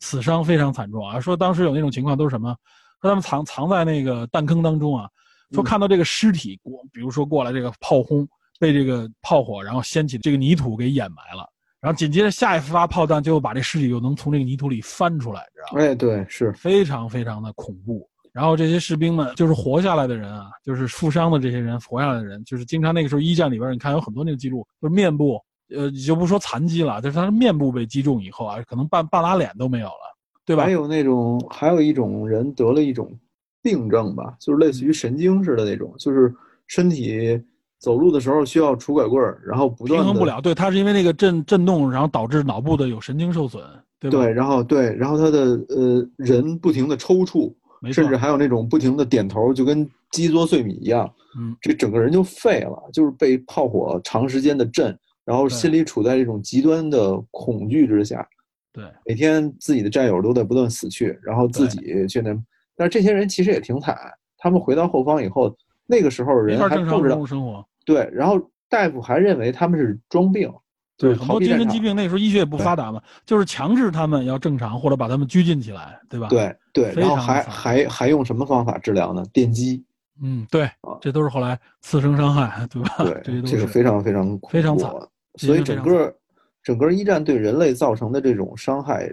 死伤非常惨重啊！说当时有那种情况都是什么？说他们藏藏在那个弹坑当中啊，说看到这个尸体过，比如说过来这个炮轰，被这个炮火然后掀起这个泥土给掩埋了，然后紧接着下一发炮弹就把这尸体又能从这个泥土里翻出来，知道吗？哎，对，是非常非常的恐怖。然后这些士兵们就是活下来的人啊，就是负伤的这些人活下来的人，就是经常那个时候一战里边你看有很多那个记录，就是面部。呃，你就不说残疾了，就是他的面部被击中以后啊，可能半半拉脸都没有了，对吧？还有那种，还有一种人得了一种病症吧，就是类似于神经似的那种，就是身体走路的时候需要拄拐棍儿，然后不断平衡不了。对，他是因为那个震震动，然后导致脑部的有神经受损，对吧？对，然后对，然后他的呃人不停的抽搐，甚至还有那种不停的点头，就跟鸡啄碎米一样。嗯，这整个人就废了，就是被炮火长时间的震，然后心里处在这种极端的恐惧之下。对，每天自己的战友都在不断死去，然后自己却能，但是这些人其实也挺惨，他们回到后方以后。那个时候人还不知道生活，对，然后大夫还认为他们是装病，对，很多精神疾病那时候医学也不发达嘛，就是强制他们要正常或者把他们拘禁起来，对吧？对对，然后还还还用什么方法治疗呢？电击，嗯，对，这都是后来次生伤害，对吧？对，这个非常非常非常惨，所以整个整个一战对人类造成的这种伤害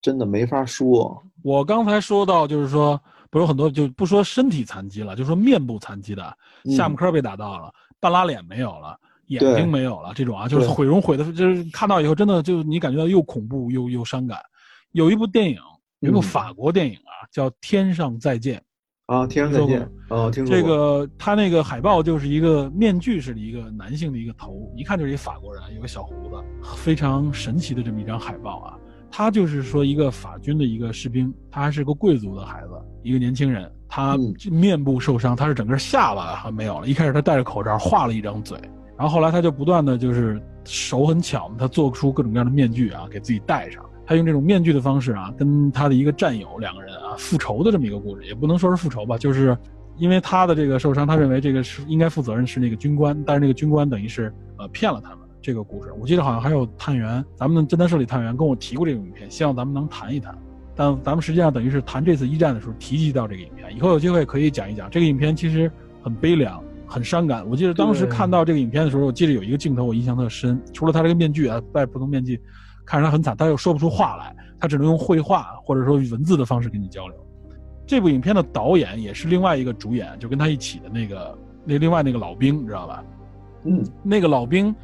真的没法说。我刚才说到就是说。不是很多，就不说身体残疾了，就说面部残疾的，下巴颏被打到了，半拉脸没有了，眼睛没有了，这种啊，就是毁容毁的，就是看到以后真的就你感觉到又恐怖又又伤感。有一部电影，有一部法国电影啊，叫《天上再见》啊，《天上再见》啊，听说这个他那个海报就是一个面具式的一个男性的一个头，一看就是一法国人，有个小胡子，非常神奇的这么一张海报啊。他就是说一个法军的一个士兵，他还是个贵族的孩子，一个年轻人，他面部受伤，他是整个下巴还没有了。一开始他戴着口罩画了一张嘴，然后后来他就不断的就是手很巧，他做出各种各样的面具啊，给自己戴上。他用这种面具的方式啊，跟他的一个战友两个人啊复仇的这么一个故事，也不能说是复仇吧，就是因为他的这个受伤，他认为这个是应该负责任是那个军官，但是那个军官等于是呃骗了他们。这个故事，我记得好像还有探员，咱们的侦探社里探员跟我提过这个影片，希望咱们能谈一谈。但咱们实际上等于是谈这次一战的时候提及到这个影片，以后有机会可以讲一讲。这个影片其实很悲凉，很伤感。我记得当时看到这个影片的时候，我记得有一个镜头我印象特深，除了他这个面具啊，戴普通面具，看着他很惨，他又说不出话来，他只能用绘画或者说文字的方式跟你交流。这部影片的导演也是另外一个主演，就跟他一起的那个那另外那个老兵，你知道吧？嗯，那个老兵。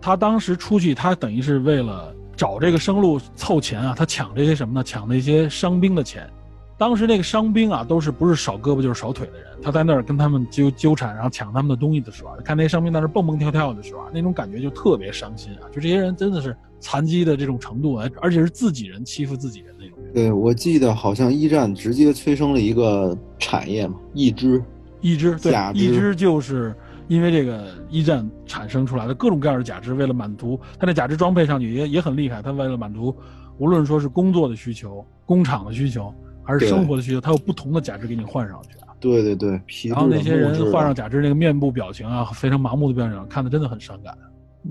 他当时出去，他等于是为了找这个生路凑钱啊，他抢这些什么呢？抢那些伤兵的钱。当时那个伤兵啊，都是不是少胳膊就是少腿的人。他在那儿跟他们纠纠缠，然后抢他们的东西的时候，看那些伤兵在那蹦蹦跳跳的时候啊，那种感觉就特别伤心啊！就这些人真的是残疾的这种程度，而且是自己人欺负自己人那种。对，我记得好像一战直接催生了一个产业嘛，义肢，义肢，对，义肢就是。因为这个一战产生出来的各种各样的假肢，为了满足他的假肢装配上去也也很厉害。他为了满足，无论说是工作的需求、工厂的需求，还是生活的需求，他有不同的假肢给你换上去啊。对对对，然后那些人换上假肢，那个面部表情啊，非常麻木的表情，看的真的很伤感。嗯，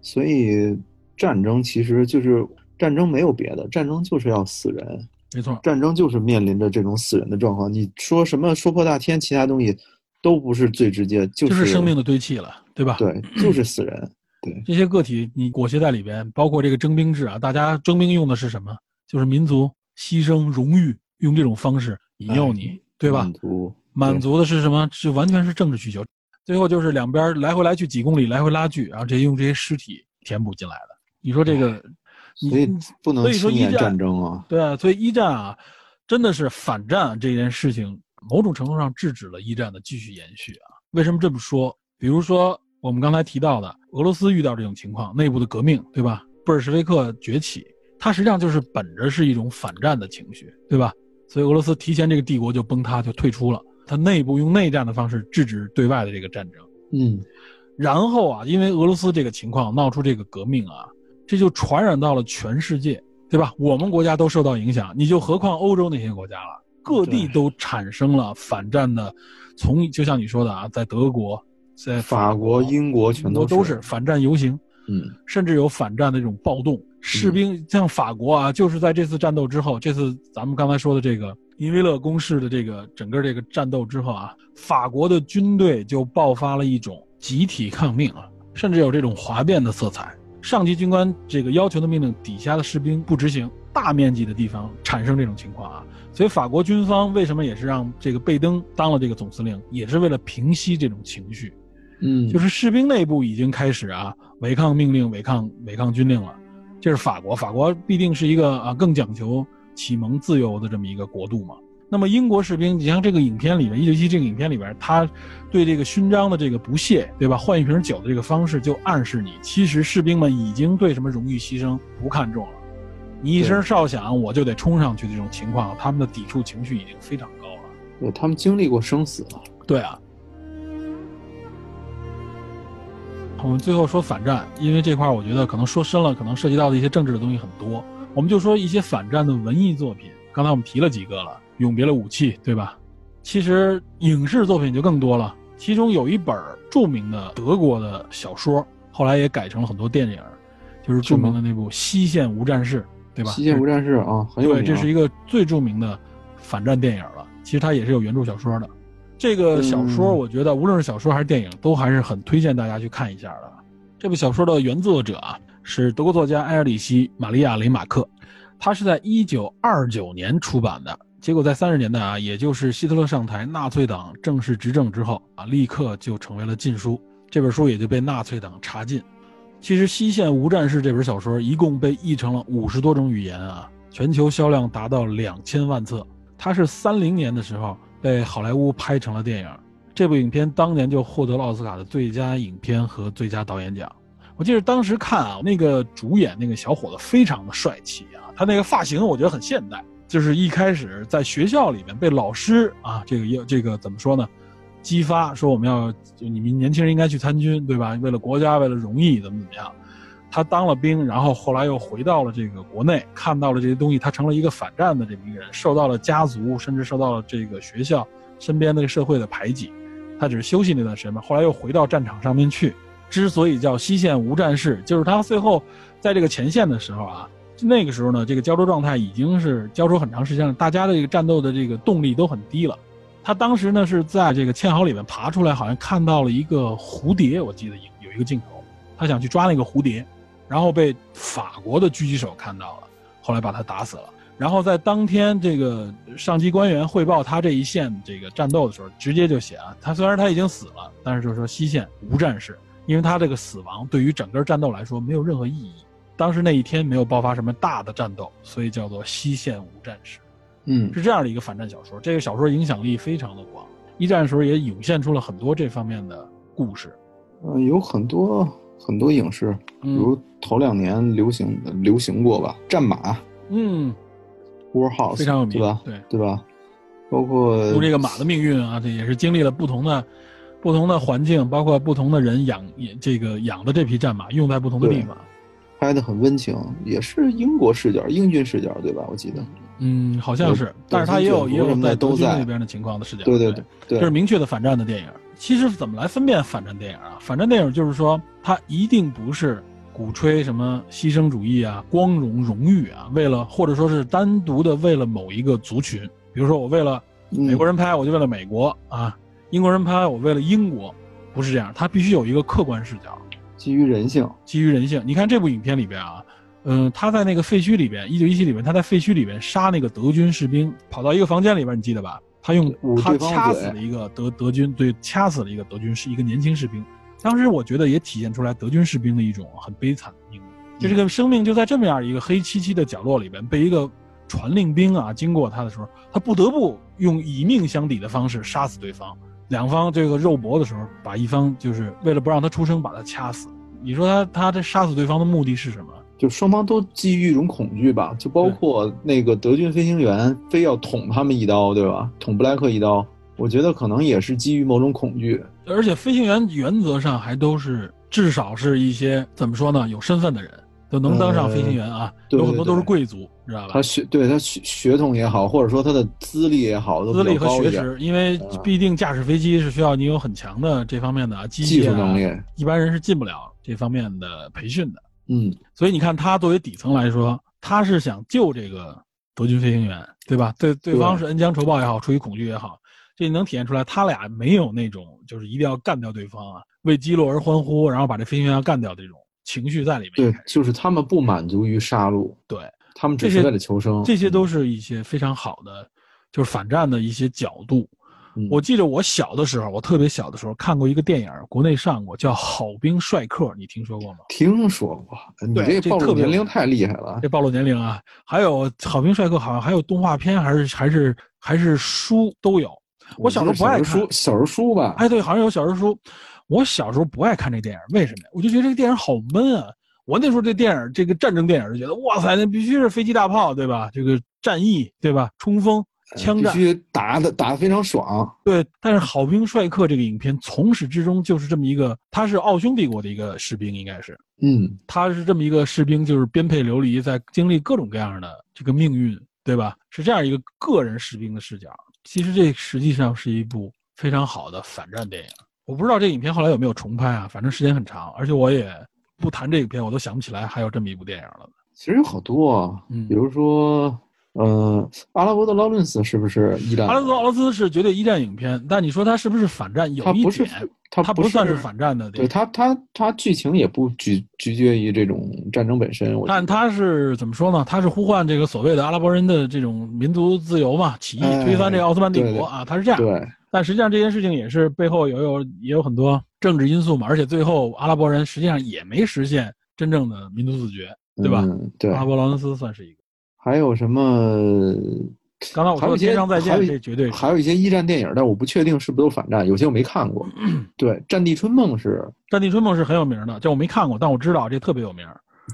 所以战争其实就是战争，没有别的，战争就是要死人。没错，战争就是面临着这种死人的状况。你说什么说破大天，其他东西。都不是最直接，就是生命的堆砌了，对吧？对，就 是死人。对这些个体，你裹挟在里边，包括这个征兵制啊，大家征兵用的是什么？就是民族牺牲、荣誉，用这种方式引诱你，对吧？满足满足的是什么？是完全是政治需求。最后就是两边来回来去几公里，来回拉锯，然后这些用这些尸体填补进来的。你说这个，所以不能轻言战争啊。对啊，所以一战啊，真的是反战这件事情。某种程度上制止了一战的继续延续啊？为什么这么说？比如说我们刚才提到的俄罗斯遇到这种情况，内部的革命，对吧？布尔什维克崛起，它实际上就是本着是一种反战的情绪，对吧？所以俄罗斯提前这个帝国就崩塌，就退出了，它内部用内战的方式制止对外的这个战争。嗯，然后啊，因为俄罗斯这个情况闹出这个革命啊，这就传染到了全世界，对吧？我们国家都受到影响，你就何况欧洲那些国家了。各地都产生了反战的，从就像你说的啊，在德国，在法国、英国全都都是反战游行，嗯，甚至有反战的这种暴动。士兵像法国啊，就是在这次战斗之后，这次咱们刚才说的这个因维勒攻势的这个整个这个战斗之后啊，法国的军队就爆发了一种集体抗命啊，甚至有这种哗变的色彩。上级军官这个要求的命令，底下的士兵不执行，大面积的地方产生这种情况啊。所以法国军方为什么也是让这个贝登当了这个总司令，也是为了平息这种情绪，嗯，就是士兵内部已经开始啊违抗命令、违抗违抗军令了。这是法国，法国必定是一个啊更讲求启蒙自由的这么一个国度嘛。那么英国士兵，你像这个影片里面，一九七这个影片里边，他对这个勋章的这个不屑，对吧？换一瓶酒的这个方式，就暗示你，其实士兵们已经对什么荣誉牺牲不看重了。你一声哨响，我就得冲上去，这种情况，他们的抵触情绪已经非常高了。对他们经历过生死了。对啊。我们最后说反战，因为这块我觉得可能说深了，可能涉及到的一些政治的东西很多。我们就说一些反战的文艺作品，刚才我们提了几个了。永别了武器，对吧？其实影视作品就更多了。其中有一本著名的德国的小说，后来也改成了很多电影，就是著名的那部《西线无战事》，对吧？西线无战事啊，很有名。对，这是一个最著名的反战电影了。其实它也是有原著小说的。这个小说，我觉得无论是小说还是电影，都还是很推荐大家去看一下的。这部小说的原作者啊，是德国作家埃尔里希·玛利亚·雷马克，他是在一九二九年出版的。结果在三十年代啊，也就是希特勒上台，纳粹党正式执政之后啊，立刻就成为了禁书，这本书也就被纳粹党查禁。其实《西线无战事》这本小说一共被译成了五十多种语言啊，全球销量达到两千万册。它是三零年的时候被好莱坞拍成了电影，这部影片当年就获得了奥斯卡的最佳影片和最佳导演奖。我记得当时看啊，那个主演那个小伙子非常的帅气啊，他那个发型我觉得很现代。就是一开始在学校里面被老师啊，这个要这个怎么说呢？激发说我们要就你们年轻人应该去参军，对吧？为了国家，为了荣誉，怎么怎么样？他当了兵，然后后来又回到了这个国内，看到了这些东西，他成了一个反战的这么一个人，受到了家族甚至受到了这个学校身边那个社会的排挤。他只是休息那段时间嘛，后来又回到战场上面去。之所以叫西线无战事，就是他最后在这个前线的时候啊。那个时候呢，这个胶州状态已经是胶州很长时间了，大家的这个战斗的这个动力都很低了。他当时呢是在这个堑壕里面爬出来，好像看到了一个蝴蝶，我记得有有一个镜头，他想去抓那个蝴蝶，然后被法国的狙击手看到了，后来把他打死了。然后在当天这个上级官员汇报他这一线这个战斗的时候，直接就写啊，他虽然他已经死了，但是就是说西线无战事，因为他这个死亡对于整个战斗来说没有任何意义。当时那一天没有爆发什么大的战斗，所以叫做西线无战事。嗯，是这样的一个反战小说。这个小说影响力非常的广，一战的时候也涌现出了很多这方面的故事。嗯，有很多很多影视，比如头两年流行流行过吧，《战马》。嗯，War House 非常有名，对吧？对对吧？包括这个马的命运啊，这也是经历了不同的不同的环境，包括不同的人养这个养的这匹战马，用在不同的地方。拍的很温情，也是英国视角、英军视角，对吧？我记得，嗯，好像是，但是他也有也有在德军那边的情况的视角，对对对，这是明确的反战的电影。其实怎么来分辨反战电影啊？反战电影就是说，它一定不是鼓吹什么牺牲主义啊、光荣荣誉啊，为了或者说是单独的为了某一个族群，比如说我为了美国人拍，我就为了美国啊；英国人拍，我为了英国，不是这样，它必须有一个客观视角。基于人性，基于人性。你看这部影片里边啊，嗯，他在那个废墟里边，一九一七里边，他在废墟里边杀那个德军士兵，跑到一个房间里边，你记得吧？他用他掐死了一个德德军，对，掐死了一个德军是一个年轻士兵。当时我觉得也体现出来德军士兵的一种很悲惨的命运，就这个生命就在这么样一个黑漆漆的角落里边，被一个传令兵啊经过他的时候，他不得不用以命相抵的方式杀死对方。两方这个肉搏的时候，把一方就是为了不让他出声，把他掐死。你说他他这杀死对方的目的是什么？就双方都基于一种恐惧吧，就包括那个德军飞行员非要捅他们一刀，对吧？捅布莱克一刀，我觉得可能也是基于某种恐惧。而且飞行员原则上还都是至少是一些怎么说呢？有身份的人。都能当上飞行员啊，有很多都是贵族，知道吧？他血对他血血统也好，或者说他的资历也好，资历和学识，因为必定驾驶飞机是需要你有很强的这方面的技术能力，一般人是进不了这方面的培训的。嗯，所以你看，他作为底层来说，他是想救这个德军飞行员，对吧？对，对方是恩将仇报也好，出于恐惧也好，这能体现出来，他俩没有那种就是一定要干掉对方啊，为击落而欢呼，然后把这飞行员要干掉这种。情绪在里面，对，就是他们不满足于杀戮，对他们只是为了求生，这些都是一些非常好的，就是反战的一些角度。嗯我记得我小的时候，我特别小的时候看过一个电影，国内上过，叫《好兵帅克》，你听说过吗？听说过，你对这暴露年龄太厉害了。这暴露年龄啊！还有《好兵帅克》，好像还有动画片，还是还是还是书都有。我小时候不爱看小人书，小人书吧？哎，对，好像有小人书。我小时候不爱看这电影，为什么呀？我就觉得这个电影好闷啊！我那时候这电影，这个战争电影就觉得，哇塞，那必须是飞机大炮，对吧？这个战役，对吧？冲锋、枪战，必须打的打的非常爽。对。但是《好兵帅克》这个影片从始至终就是这么一个，他是奥匈帝国的一个士兵，应该是嗯，他是这么一个士兵，就是颠沛流离，在经历各种各样的这个命运，对吧？是这样一个个人士兵的视角。其实这实际上是一部非常好的反战电影。我不知道这影片后来有没有重拍啊，反正时间很长，而且我也不谈这个片，我都想不起来还有这么一部电影了。其实有好多啊，嗯比如说，呃，阿拉伯的劳伦斯是不是一战？阿拉伯劳伦斯是绝对一战影片，但你说他是不是反战？有一他不是点，他不算是是反战的。对他，他他剧情也不拘拘结于这种战争本身。但他是怎么说呢？他是呼唤这个所谓的阿拉伯人的这种民族自由嘛，起义哎推翻这个奥斯曼帝国啊，他是这样。对但实际上这件事情也是背后有有也有很多政治因素嘛，而且最后阿拉伯人实际上也没实现真正的民族自觉，对吧？嗯、对阿，拉伯劳伦斯算是一个。还有什么？刚才我还有一些天上再见还有》，绝对是。还有一些一战电影，但我不确定是不是都反战，有些我没看过。对，《战地春梦》是，《战地春梦》是很有名的，这我没看过，但我知道这特别有名。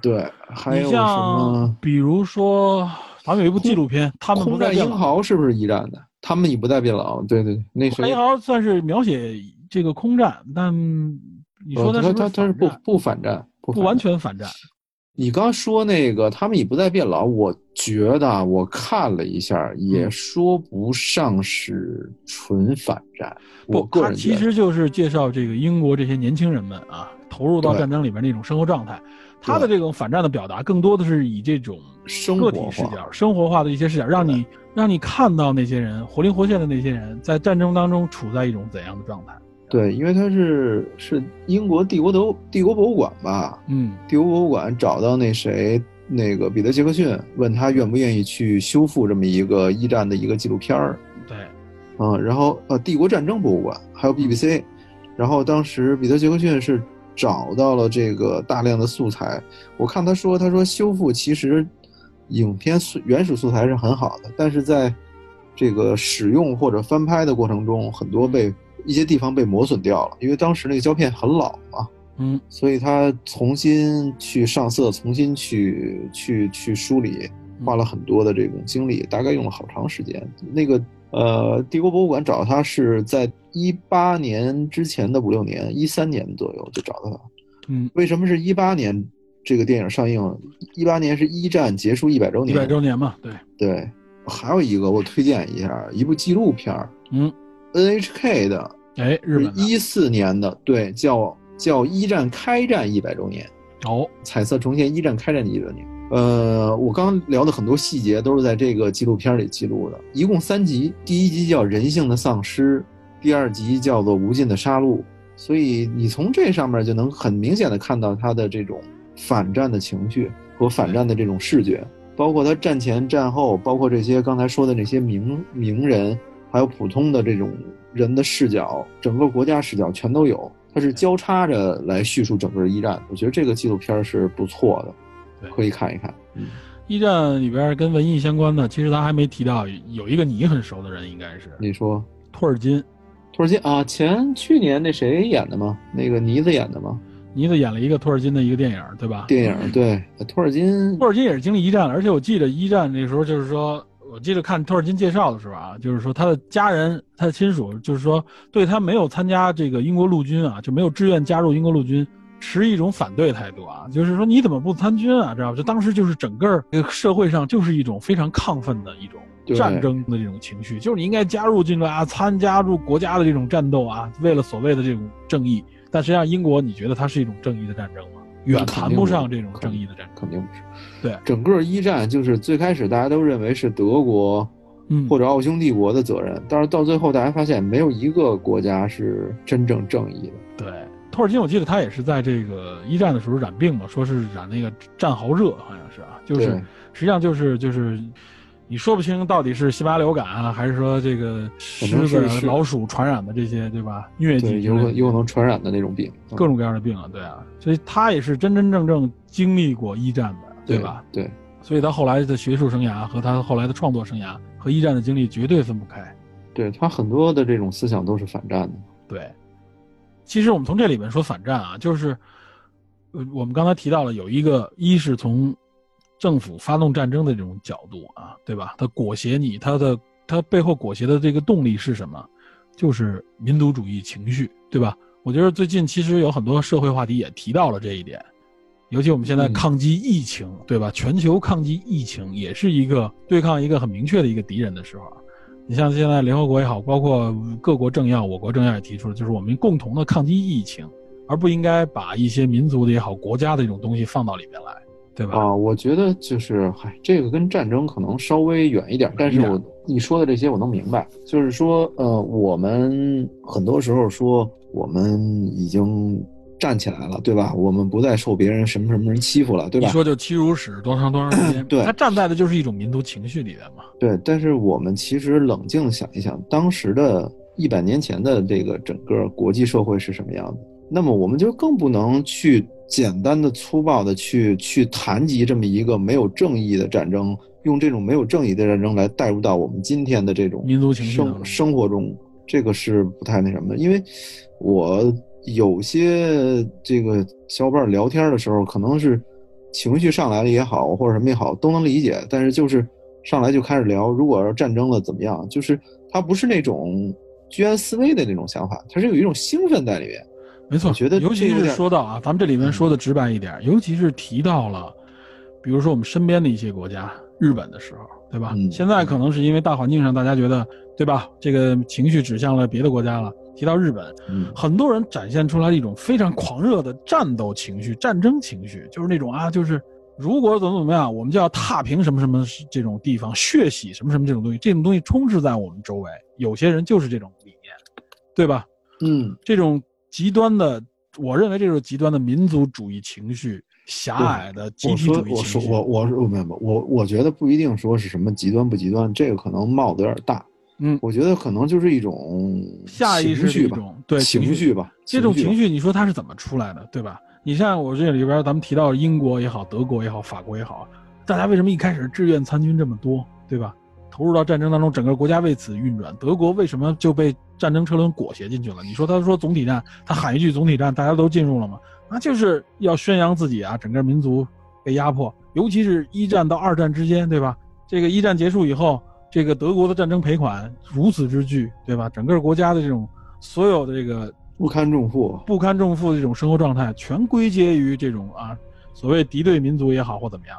对，还有什么？比如说，咱们有一部纪录片，他们不空战英。豪是不是一战的？他们已不再变老。对对对，那英？豪算是描写这个空战，但你说呃他他他是不不反战，不不完。全反战？你刚说那个他们已不再变老，我觉得啊我看了一下，也嗯说不上是纯反战。不他其实就是介绍这个英国这些年轻人们啊，投入到战争里面那种生活状态。他的这种反战的表达，更多的是以这种生个活视角、生活化的一些视角，让你让你看到那些人活灵活现的那些人在战争当中处在一种怎样的状态。对，因为他是是英国帝国德帝国博物馆吧，嗯帝国博物馆找到那谁那个彼得杰克逊，问他愿不愿意去修复这么一个一战的一个纪录片儿。对，嗯，然后呃，帝国战争博物馆还有 BBC，然后当时彼得杰克逊是找到了这个大量的素材。我看他说，他说修复其实影片素原始素材是很好的，但是在这个使用或者翻拍的过程中，很多被一些地方被磨损掉了，因为当时那个胶片很老嘛。嗯所以他重新去上色，重新去去去梳理，花了很多的这种精力，大概用了好长时间。那个呃，帝国博物馆找他是在一八年之前的五六年，一三年左右就找到他。嗯，为什么是一八年这个电影上映？一八年是一战结束一百周年，一百周年嘛，对，对。还有一个我推荐一下，一部纪录片儿嗯，，NHK 的，哎，日是本的一四年的，对，叫叫一战开战一百周年。哦，彩色重现一战开战的一百年。呃，我刚聊的很多细节都是在这个纪录片里记录的，一共三集，第一集叫《人性的丧失》，第二集叫做《无尽的杀戮》。所以你从这上面就能很明显的看到他的这种反战的情绪和反战的这种视觉，包括他战前战后，包括这些刚才说的那些名名人，还有普通的这种人的视角，整个国家视角全都有。它是交叉着来叙述整个一战，我觉得这个纪录片是不错的，对可以看一看。嗯，一战里边跟文艺相关的，其实咱还没提到，有一个你很熟的人，应该是你说托尔金。托尔金啊，前去年那谁演的吗？那个妮子演的吗？妮子演了一个托尔金的一个电影，对吧？电影对，托尔金托尔金也是经历一战，而且我记得一战那时候就是说，我记得看托尔金介绍的时候啊，就是说他的家人、他的亲属，就是说对他没有参加这个英国陆军啊，就没有志愿加入英国陆军，持一种反对态度啊，就是说你怎么不参军啊？知道吧？就当时就是整个这个社会上就是一种非常亢奋的一种战争的这种情绪，就是你应该加入进来啊，参加入国家的这种战斗啊，为了所谓的这种正义。但实际上，英国你觉得它是一种正义的战争？远谈不上这种正义的战争。肯定不是。对，整个一战就是最开始大家都认为是德国嗯，或者奥匈帝国的责任，但是到最后大家发现没有一个国家是真正正义的。对，托尔金，我记得他也是在这个一战的时候染病嘛，说是染那个战壕热，好像是啊，就是实际上就是就是你说不清到底是西巴流感啊，还是说这个狮子、老鼠传染的这些，对吧？疟疾有可有可能传染的那种病，各种各样的病啊，对啊。所以他也是真真正正经历过一战的，对吧？对。所以他后来的学术生涯和他后来的创作生涯和一战的经历绝对分不开。对他很多的这种思想都是反战的。对。其实我们从这里面说反战啊，就是，呃，我们刚才提到了有一个，一是从。政府发动战争的这种角度啊，对吧？它裹挟你，它的它背后裹挟的这个动力是什么？就是民族主义情绪，对吧？我觉得最近其实有很多社会话题也提到了这一点，尤其我们现在抗击疫情，对吧？全球抗击疫情也是一个对抗一个很明确的一个敌人的时候。你像现在联合国也好，包括各国政要，我国政要也提出了，就是我们共同的抗击疫情，而不应该把一些民族的也好、国家的这种东西放到里面来。对吧？啊，我觉得就是，嗨，这个跟战争可能稍微远一点，但是我你说的这些我能明白，就是说，呃，我们很多时候说我们已经站起来了，对吧？我们不再受别人什么什么人欺负了，对吧？你说就欺辱史多长多长时间？对，他站在的就是一种民族情绪里面嘛。对，但是我们其实冷静想一想，当时的一百年前的这个整个国际社会是什么样的？那么我们就更不能去。简单的、粗暴的去去谈及这么一个没有正义的战争，用这种没有正义的战争来带入到我们今天的这种民族情绪生生活中，这个是不太那什么的。因为，我有些这个小伙伴聊天的时候，可能是情绪上来了也好，或者什么也好，都能理解。但是就是上来就开始聊，如果要战争了怎么样？就是他不是那种居安思危的那种想法，他是有一种兴奋在里面。没错，觉得尤其是说到啊，咱们这里面说的直白一点，尤其是提到了，比如说我们身边的一些国家，日本的时候，对吧？现在可能是因为大环境上，大家觉得，对吧？这个情绪指向了别的国家了。提到日本，很多人展现出来一种非常狂热的战斗情绪、战争情绪，就是那种啊，就是如果怎么怎么样，我们就要踏平什么什么这种地方，血洗什么什么这种东西，这种东西充斥在我们周围。有些人就是这种理念，对吧？嗯，这种。极端的，我认为这是极端的民族主义情绪，狭隘的集体主义情绪。我我我我没有我我觉得不一定说是什么极端不极端，这个可能帽子有点大。嗯，我觉得可能就是一种下意识一种对情绪吧。这种情绪，你说它是怎么出来的，对吧？你像我这里边，咱们提到英国也好，德国也好，法国也好，大家为什么一开始志愿参军这么多，对吧？投入到战争当中，整个国家为此运转。德国为什么就被战争车轮裹挟进去了？你说他说总体战，他喊一句总体战，大家都进入了吗？那就是要宣扬自己啊，整个民族被压迫，尤其是一战到二战之间，对吧？这个一战结束以后，这个德国的战争赔款如此之巨，对吧？整个国家的这种所有的这个不堪重负、不堪重负的这种生活状态，全归结于这种啊，所谓敌对民族也好或怎么样。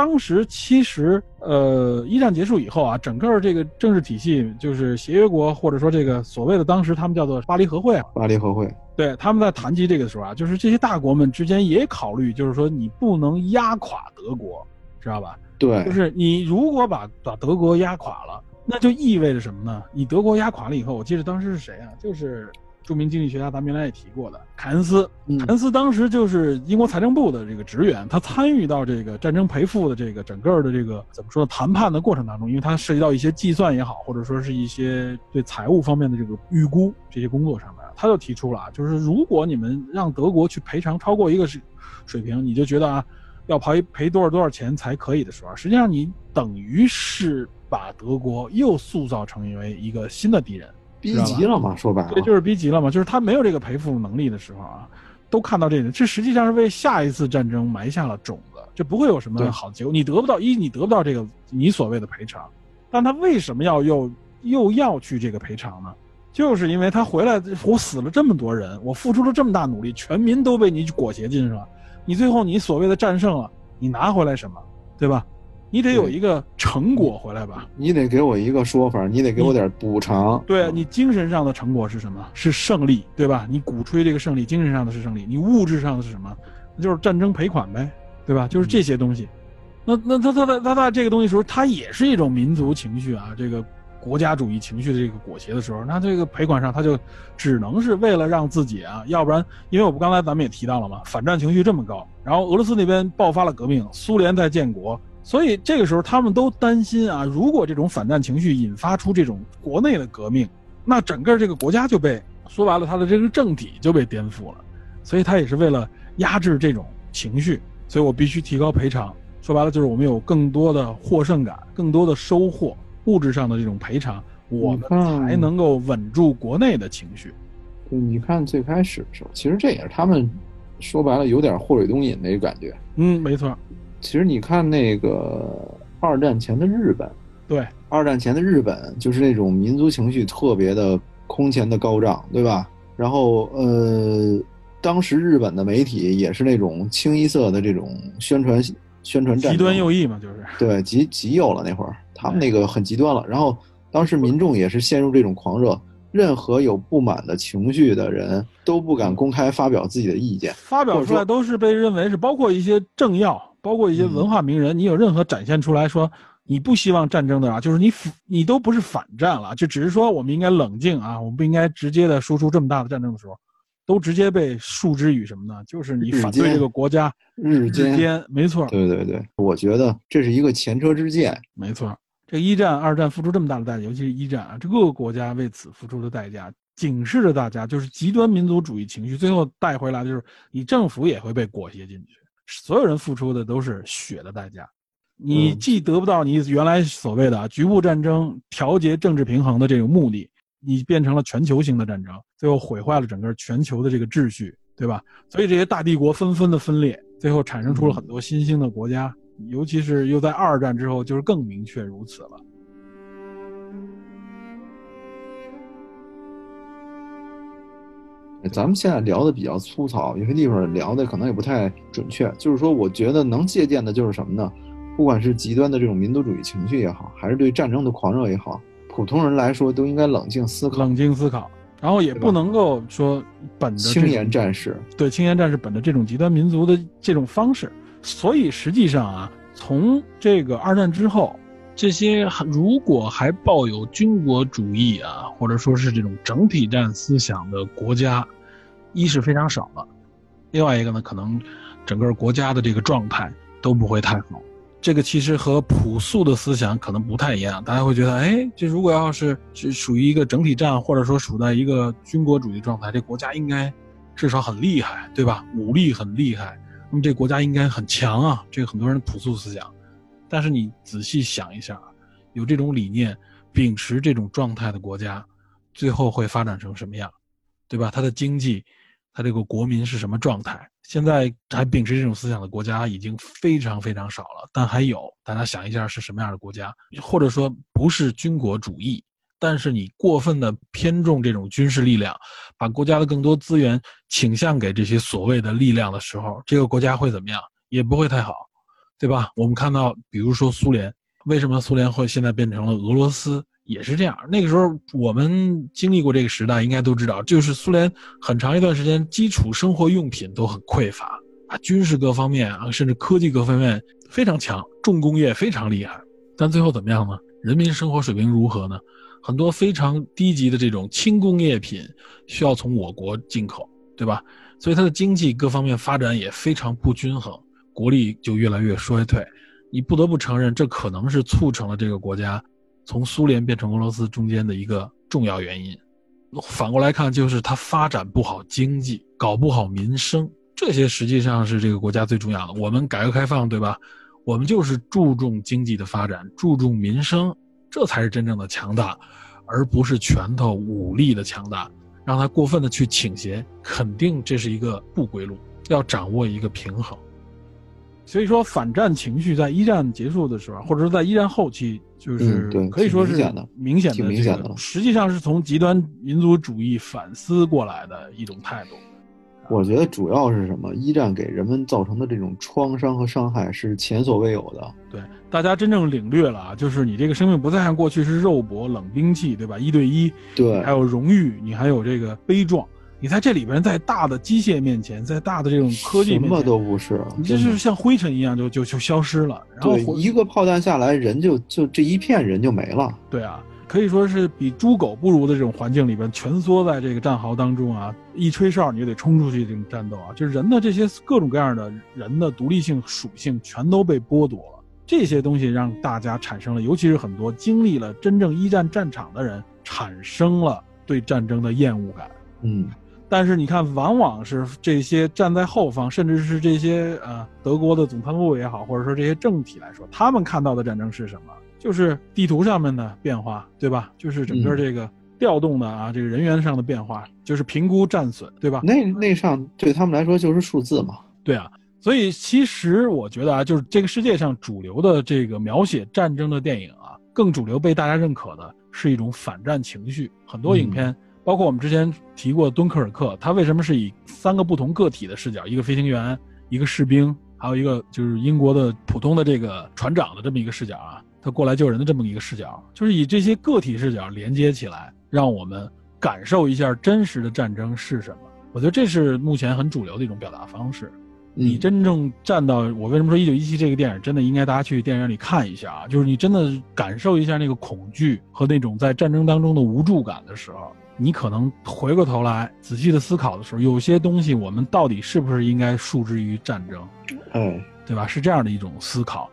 当时其实，呃，一战结束以后啊，整个这个政治体系就是协约国，或者说这个所谓的当时他们叫做巴黎和会啊。巴黎和会，对，他们在谈及这个的时候啊，就是这些大国们之间也考虑，就是说你不能压垮德国，知道吧？对，就是你如果把把德国压垮了，那就意味着什么呢？你德国压垮了以后，我记得当时是谁啊？就是。著名经济学家，咱们原来也提过的凯恩斯。凯恩斯当时就是英国财政部的这个职员，他参与到这个战争赔付的这个整个的这个怎么说呢谈判的过程当中，因为他涉及到一些计算也好，或者说是一些对财务方面的这个预估这些工作上面，他就提出了啊，就是如果你们让德国去赔偿超过一个水水平，你就觉得啊，要赔赔多少多少钱才可以的时候，实际上你等于是把德国又塑造成为一个新的敌人。逼急了嘛？说白了，对，就是逼急了嘛。就是他没有这个赔付能力的时候啊，都看到这个，这实际上是为下一次战争埋下了种子。这不会有什么好结果，你得不到一，你得不到这个你所谓的赔偿。但他为什么要又又要去这个赔偿呢？就是因为他回来，我死了这么多人，我付出了这么大努力，全民都被你裹挟进去了。你最后你所谓的战胜了，你拿回来什么？对吧？你得有一个成果回来吧？你得给我一个说法，你得给我点补偿。对你精神上的成果是什么？是胜利，对吧？你鼓吹这个胜利，精神上的是胜利，你物质上的是什么？那就是战争赔款呗，对吧？就是这些东西。那那他他他他在这个东西时候，他也是一种民族情绪啊，这个国家主义情绪的这个裹挟的时候，那这个赔款上他就只能是为了让自己啊，要不然，因为我们刚才咱们也提到了嘛，反战情绪这么高，然后俄罗斯那边爆发了革命，苏联在建国。所以这个时候他们都担心啊，如果这种反战情绪引发出这种国内的革命，那整个这个国家就被说白了，他的这个政体就被颠覆了。所以他也是为了压制这种情绪，所以我必须提高赔偿。说白了就是我们有更多的获胜感，更多的收获，物质上的这种赔偿，我们才能够稳住国内的情绪。对，你看最开始的时候，其实这也是他们说白了有点祸水东引那个感觉。嗯，没错。其实你看那个二战前的日本，对，二战前的日本就是那种民族情绪特别的空前的高涨，对吧？然后呃，当时日本的媒体也是那种清一色的这种宣传宣传战极端右翼嘛，就是对极极右了那会儿，他们那个很极端了。然后当时民众也是陷入这种狂热。任何有不满的情绪的人都不敢公开发表自己的意见，发表出来都是被认为是包括一些政要，包括一些文化名人。你有任何展现出来说你不希望战争的啊，就是你你都不是反战了，就只是说我们应该冷静啊，我们不应该直接的输出这么大的战争的时候，都直接被束之于什么呢？就是你反对这个国家日间，没错。对对对，我觉得这是一个前车之鉴，没错。这一战、二战付出这么大的代价，尤其是一战啊，这各个国家为此付出的代价，警示着大家，就是极端民族主义情绪，最后带回来的就是你政府也会被裹挟进去，所有人付出的都是血的代价。你既得不到你原来所谓的局部战争调节政治平衡的这种目的，你变成了全球性的战争，最后毁坏了整个全球的这个秩序，对吧？所以这些大帝国纷纷的分裂，最后产生出了很多新兴的国家。尤其是又在二战之后，就是更明确如此了。咱们现在聊的比较粗糙，有些地方聊的可能也不太准确。就是说，我觉得能借鉴的就是什么呢？不管是极端的这种民族主义情绪也好，还是对战争的狂热也好，普通人来说都应该冷静思考，冷静思考，然后也不能够说本着青年战士，对青年战士本着这种极端民族的这种方式。所以实际上啊，从这个二战之后，这些如果还抱有军国主义啊，或者说是这种整体战思想的国家，一是非常少了，另外一个呢，可能整个国家的这个状态都不会太好。这个其实和朴素的思想可能不太一样，大家会觉得，哎，这如果要是是属于一个整体战，或者说处在一个军国主义状态，这国家应该至少很厉害，对吧？武力很厉害。那么这国家应该很强啊，这个很多人朴素思想。但是你仔细想一下，有这种理念、秉持这种状态的国家，最后会发展成什么样，对吧？它的经济，它这个国民是什么状态？现在还秉持这种思想的国家已经非常非常少了，但还有，大家想一下是什么样的国家？或者说不是军国主义？但是你过分的偏重这种军事力量，把国家的更多资源倾向给这些所谓的力量的时候，这个国家会怎么样？也不会太好，对吧？我们看到，比如说苏联，为什么苏联会现在变成了俄罗斯，也是这样。那个时候我们经历过这个时代，应该都知道，就是苏联很长一段时间基础生活用品都很匮乏啊，军事各方面啊，甚至科技各方面非常强，重工业非常厉害。但最后怎么样呢？人民生活水平如何呢？很多非常低级的这种轻工业品需要从我国进口，对吧？所以它的经济各方面发展也非常不均衡，国力就越来越衰退。你不得不承认，这可能是促成了这个国家从苏联变成俄罗斯中间的一个重要原因。反过来看，就是它发展不好经济，搞不好民生，这些实际上是这个国家最重要的。我们改革开放，对吧？我们就是注重经济的发展，注重民生。这才是真正的强大，而不是拳头武力的强大。让他过分的去倾斜，肯定这是一个不归路。要掌握一个平衡。所以说，反战情绪在一战结束的时候，或者说在一战后期，就是可以说是明显的、明显的，实际上是从极端民族主义反思过来的一种态度。我觉得主要是什么？一战给人们造成的这种创伤和伤害是前所未有的。对，大家真正领略了啊，就是你这个生命不再像过去是肉搏、冷兵器，对吧？一对一，对，还有荣誉，你还有这个悲壮，你在这里边，在大的机械面前，在大的这种科技面前，什么都不是，你这是像灰尘一样就就就消失了。然后一个炮弹下来，人就就这一片人就没了。对啊。可以说是比猪狗不如的这种环境里边，蜷缩在这个战壕当中啊，一吹哨你就得冲出去这种战斗啊，就是人的这些各种各样的人的独立性属性全都被剥夺了。这些东西让大家产生了，尤其是很多经历了真正一战战场的人，产生了对战争的厌恶感。嗯，但是你看，往往是这些站在后方，甚至是这些呃德国的总参谋部也好，或者说这些政体来说，他们看到的战争是什么？就是地图上面的变化，对吧？就是整个这个调动的啊，这个人员上的变化，就是评估战损，对吧？那那上对他们来说就是数字嘛。对啊。所以，其实我觉得啊，就是这个世界上主流的这个描写战争的电影啊，更主流被大家认可的是一种反战情绪。很多影片，包括我们之前提过《敦刻尔克》，它为什么是以三个不同个体的视角，一个飞行员，一个士兵，还有一个就是英国的普通的这个船长的这么一个视角啊，他过来救人的这么一个视角，就是以这些个体视角连接起来，让我们感受一下真实的战争是什么。我觉得这是目前很主流的一种表达方式。你真正站到我为什么说《一九一七》这个电影真的应该大家去电影院里看一下啊？就是你真的感受一下那个恐惧和那种在战争当中的无助感的时候，你可能回过头来仔细的思考的时候，有些东西我们到底是不是应该束之于战争？哎，对吧？是这样的一种思考。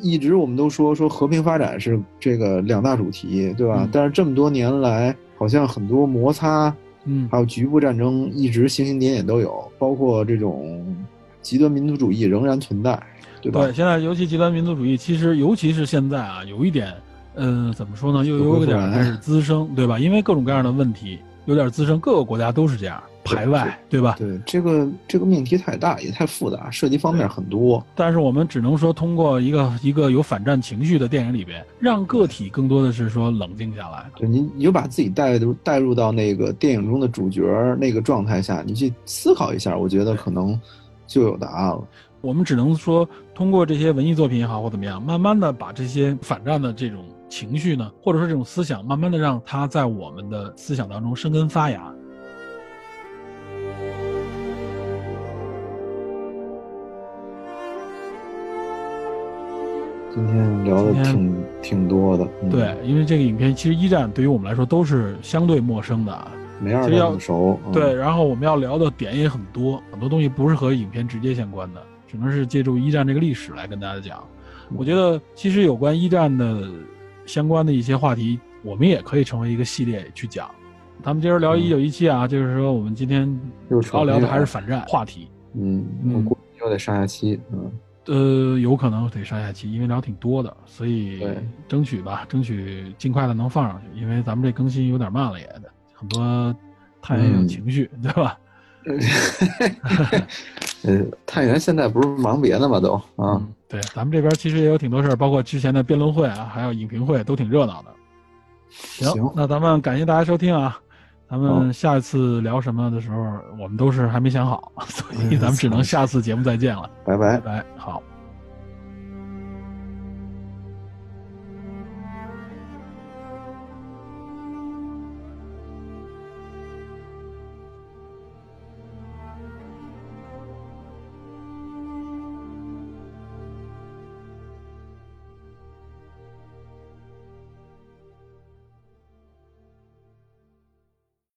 一直我们都说说和平发展是这个两大主题，对吧？但是这么多年来，好像很多摩擦，嗯，还有局部战争一直星星点点都有，包括这种。极端民族主义仍然存在，对吧？对，现在尤其极端民族主义，其实尤其是现在啊，有一点，呃，怎么说呢？又有点开始滋生，对吧？因为各种各样的问题有点滋生，各个国家都是这样排外，对吧？对，这个这个命题太大，也太复杂，涉及方面很多。但是我们只能说，通过一个一个有反战情绪的电影里边，让个体更多的是说冷静下来。对，你你就把自己带入带入到那个电影中的主角那个状态下，你去思考一下，我觉得可能。就有答案了。我们只能说，通过这些文艺作品也好，或怎么样，慢慢的把这些反战的这种情绪呢，或者说这种思想，慢慢的让它在我们的思想当中生根发芽。今天聊的挺挺多的。对，因为这个影片其实一战对于我们来说都是相对陌生的。没二那么熟，对，然后我们要聊的点也很多，很多东西不是和影片直接相关的，只能是借助一战这个历史来跟大家讲。我觉得其实有关一战的相关的一些话题，我们也可以成为一个系列去讲。咱们今儿聊一九一七啊，就是说我们今天主要聊的还是反战话题。嗯，我估计又得上下期，嗯，呃，有可能得上下期，因为聊挺多的，所以争取吧，争取尽快的能放上去，因为咱们这更新有点慢了也。很多探员有情绪，对吧？呃，探员现在不是忙别的吗？都啊，对，咱们这边其实也有挺多事儿，包括之前的辩论会啊，还有影评会，都挺热闹的。行，那咱们感谢大家收听啊，咱们下一次聊什么的时候，我们都是还没想好，所以咱们只能下次节目再见了。拜拜，拜拜，好。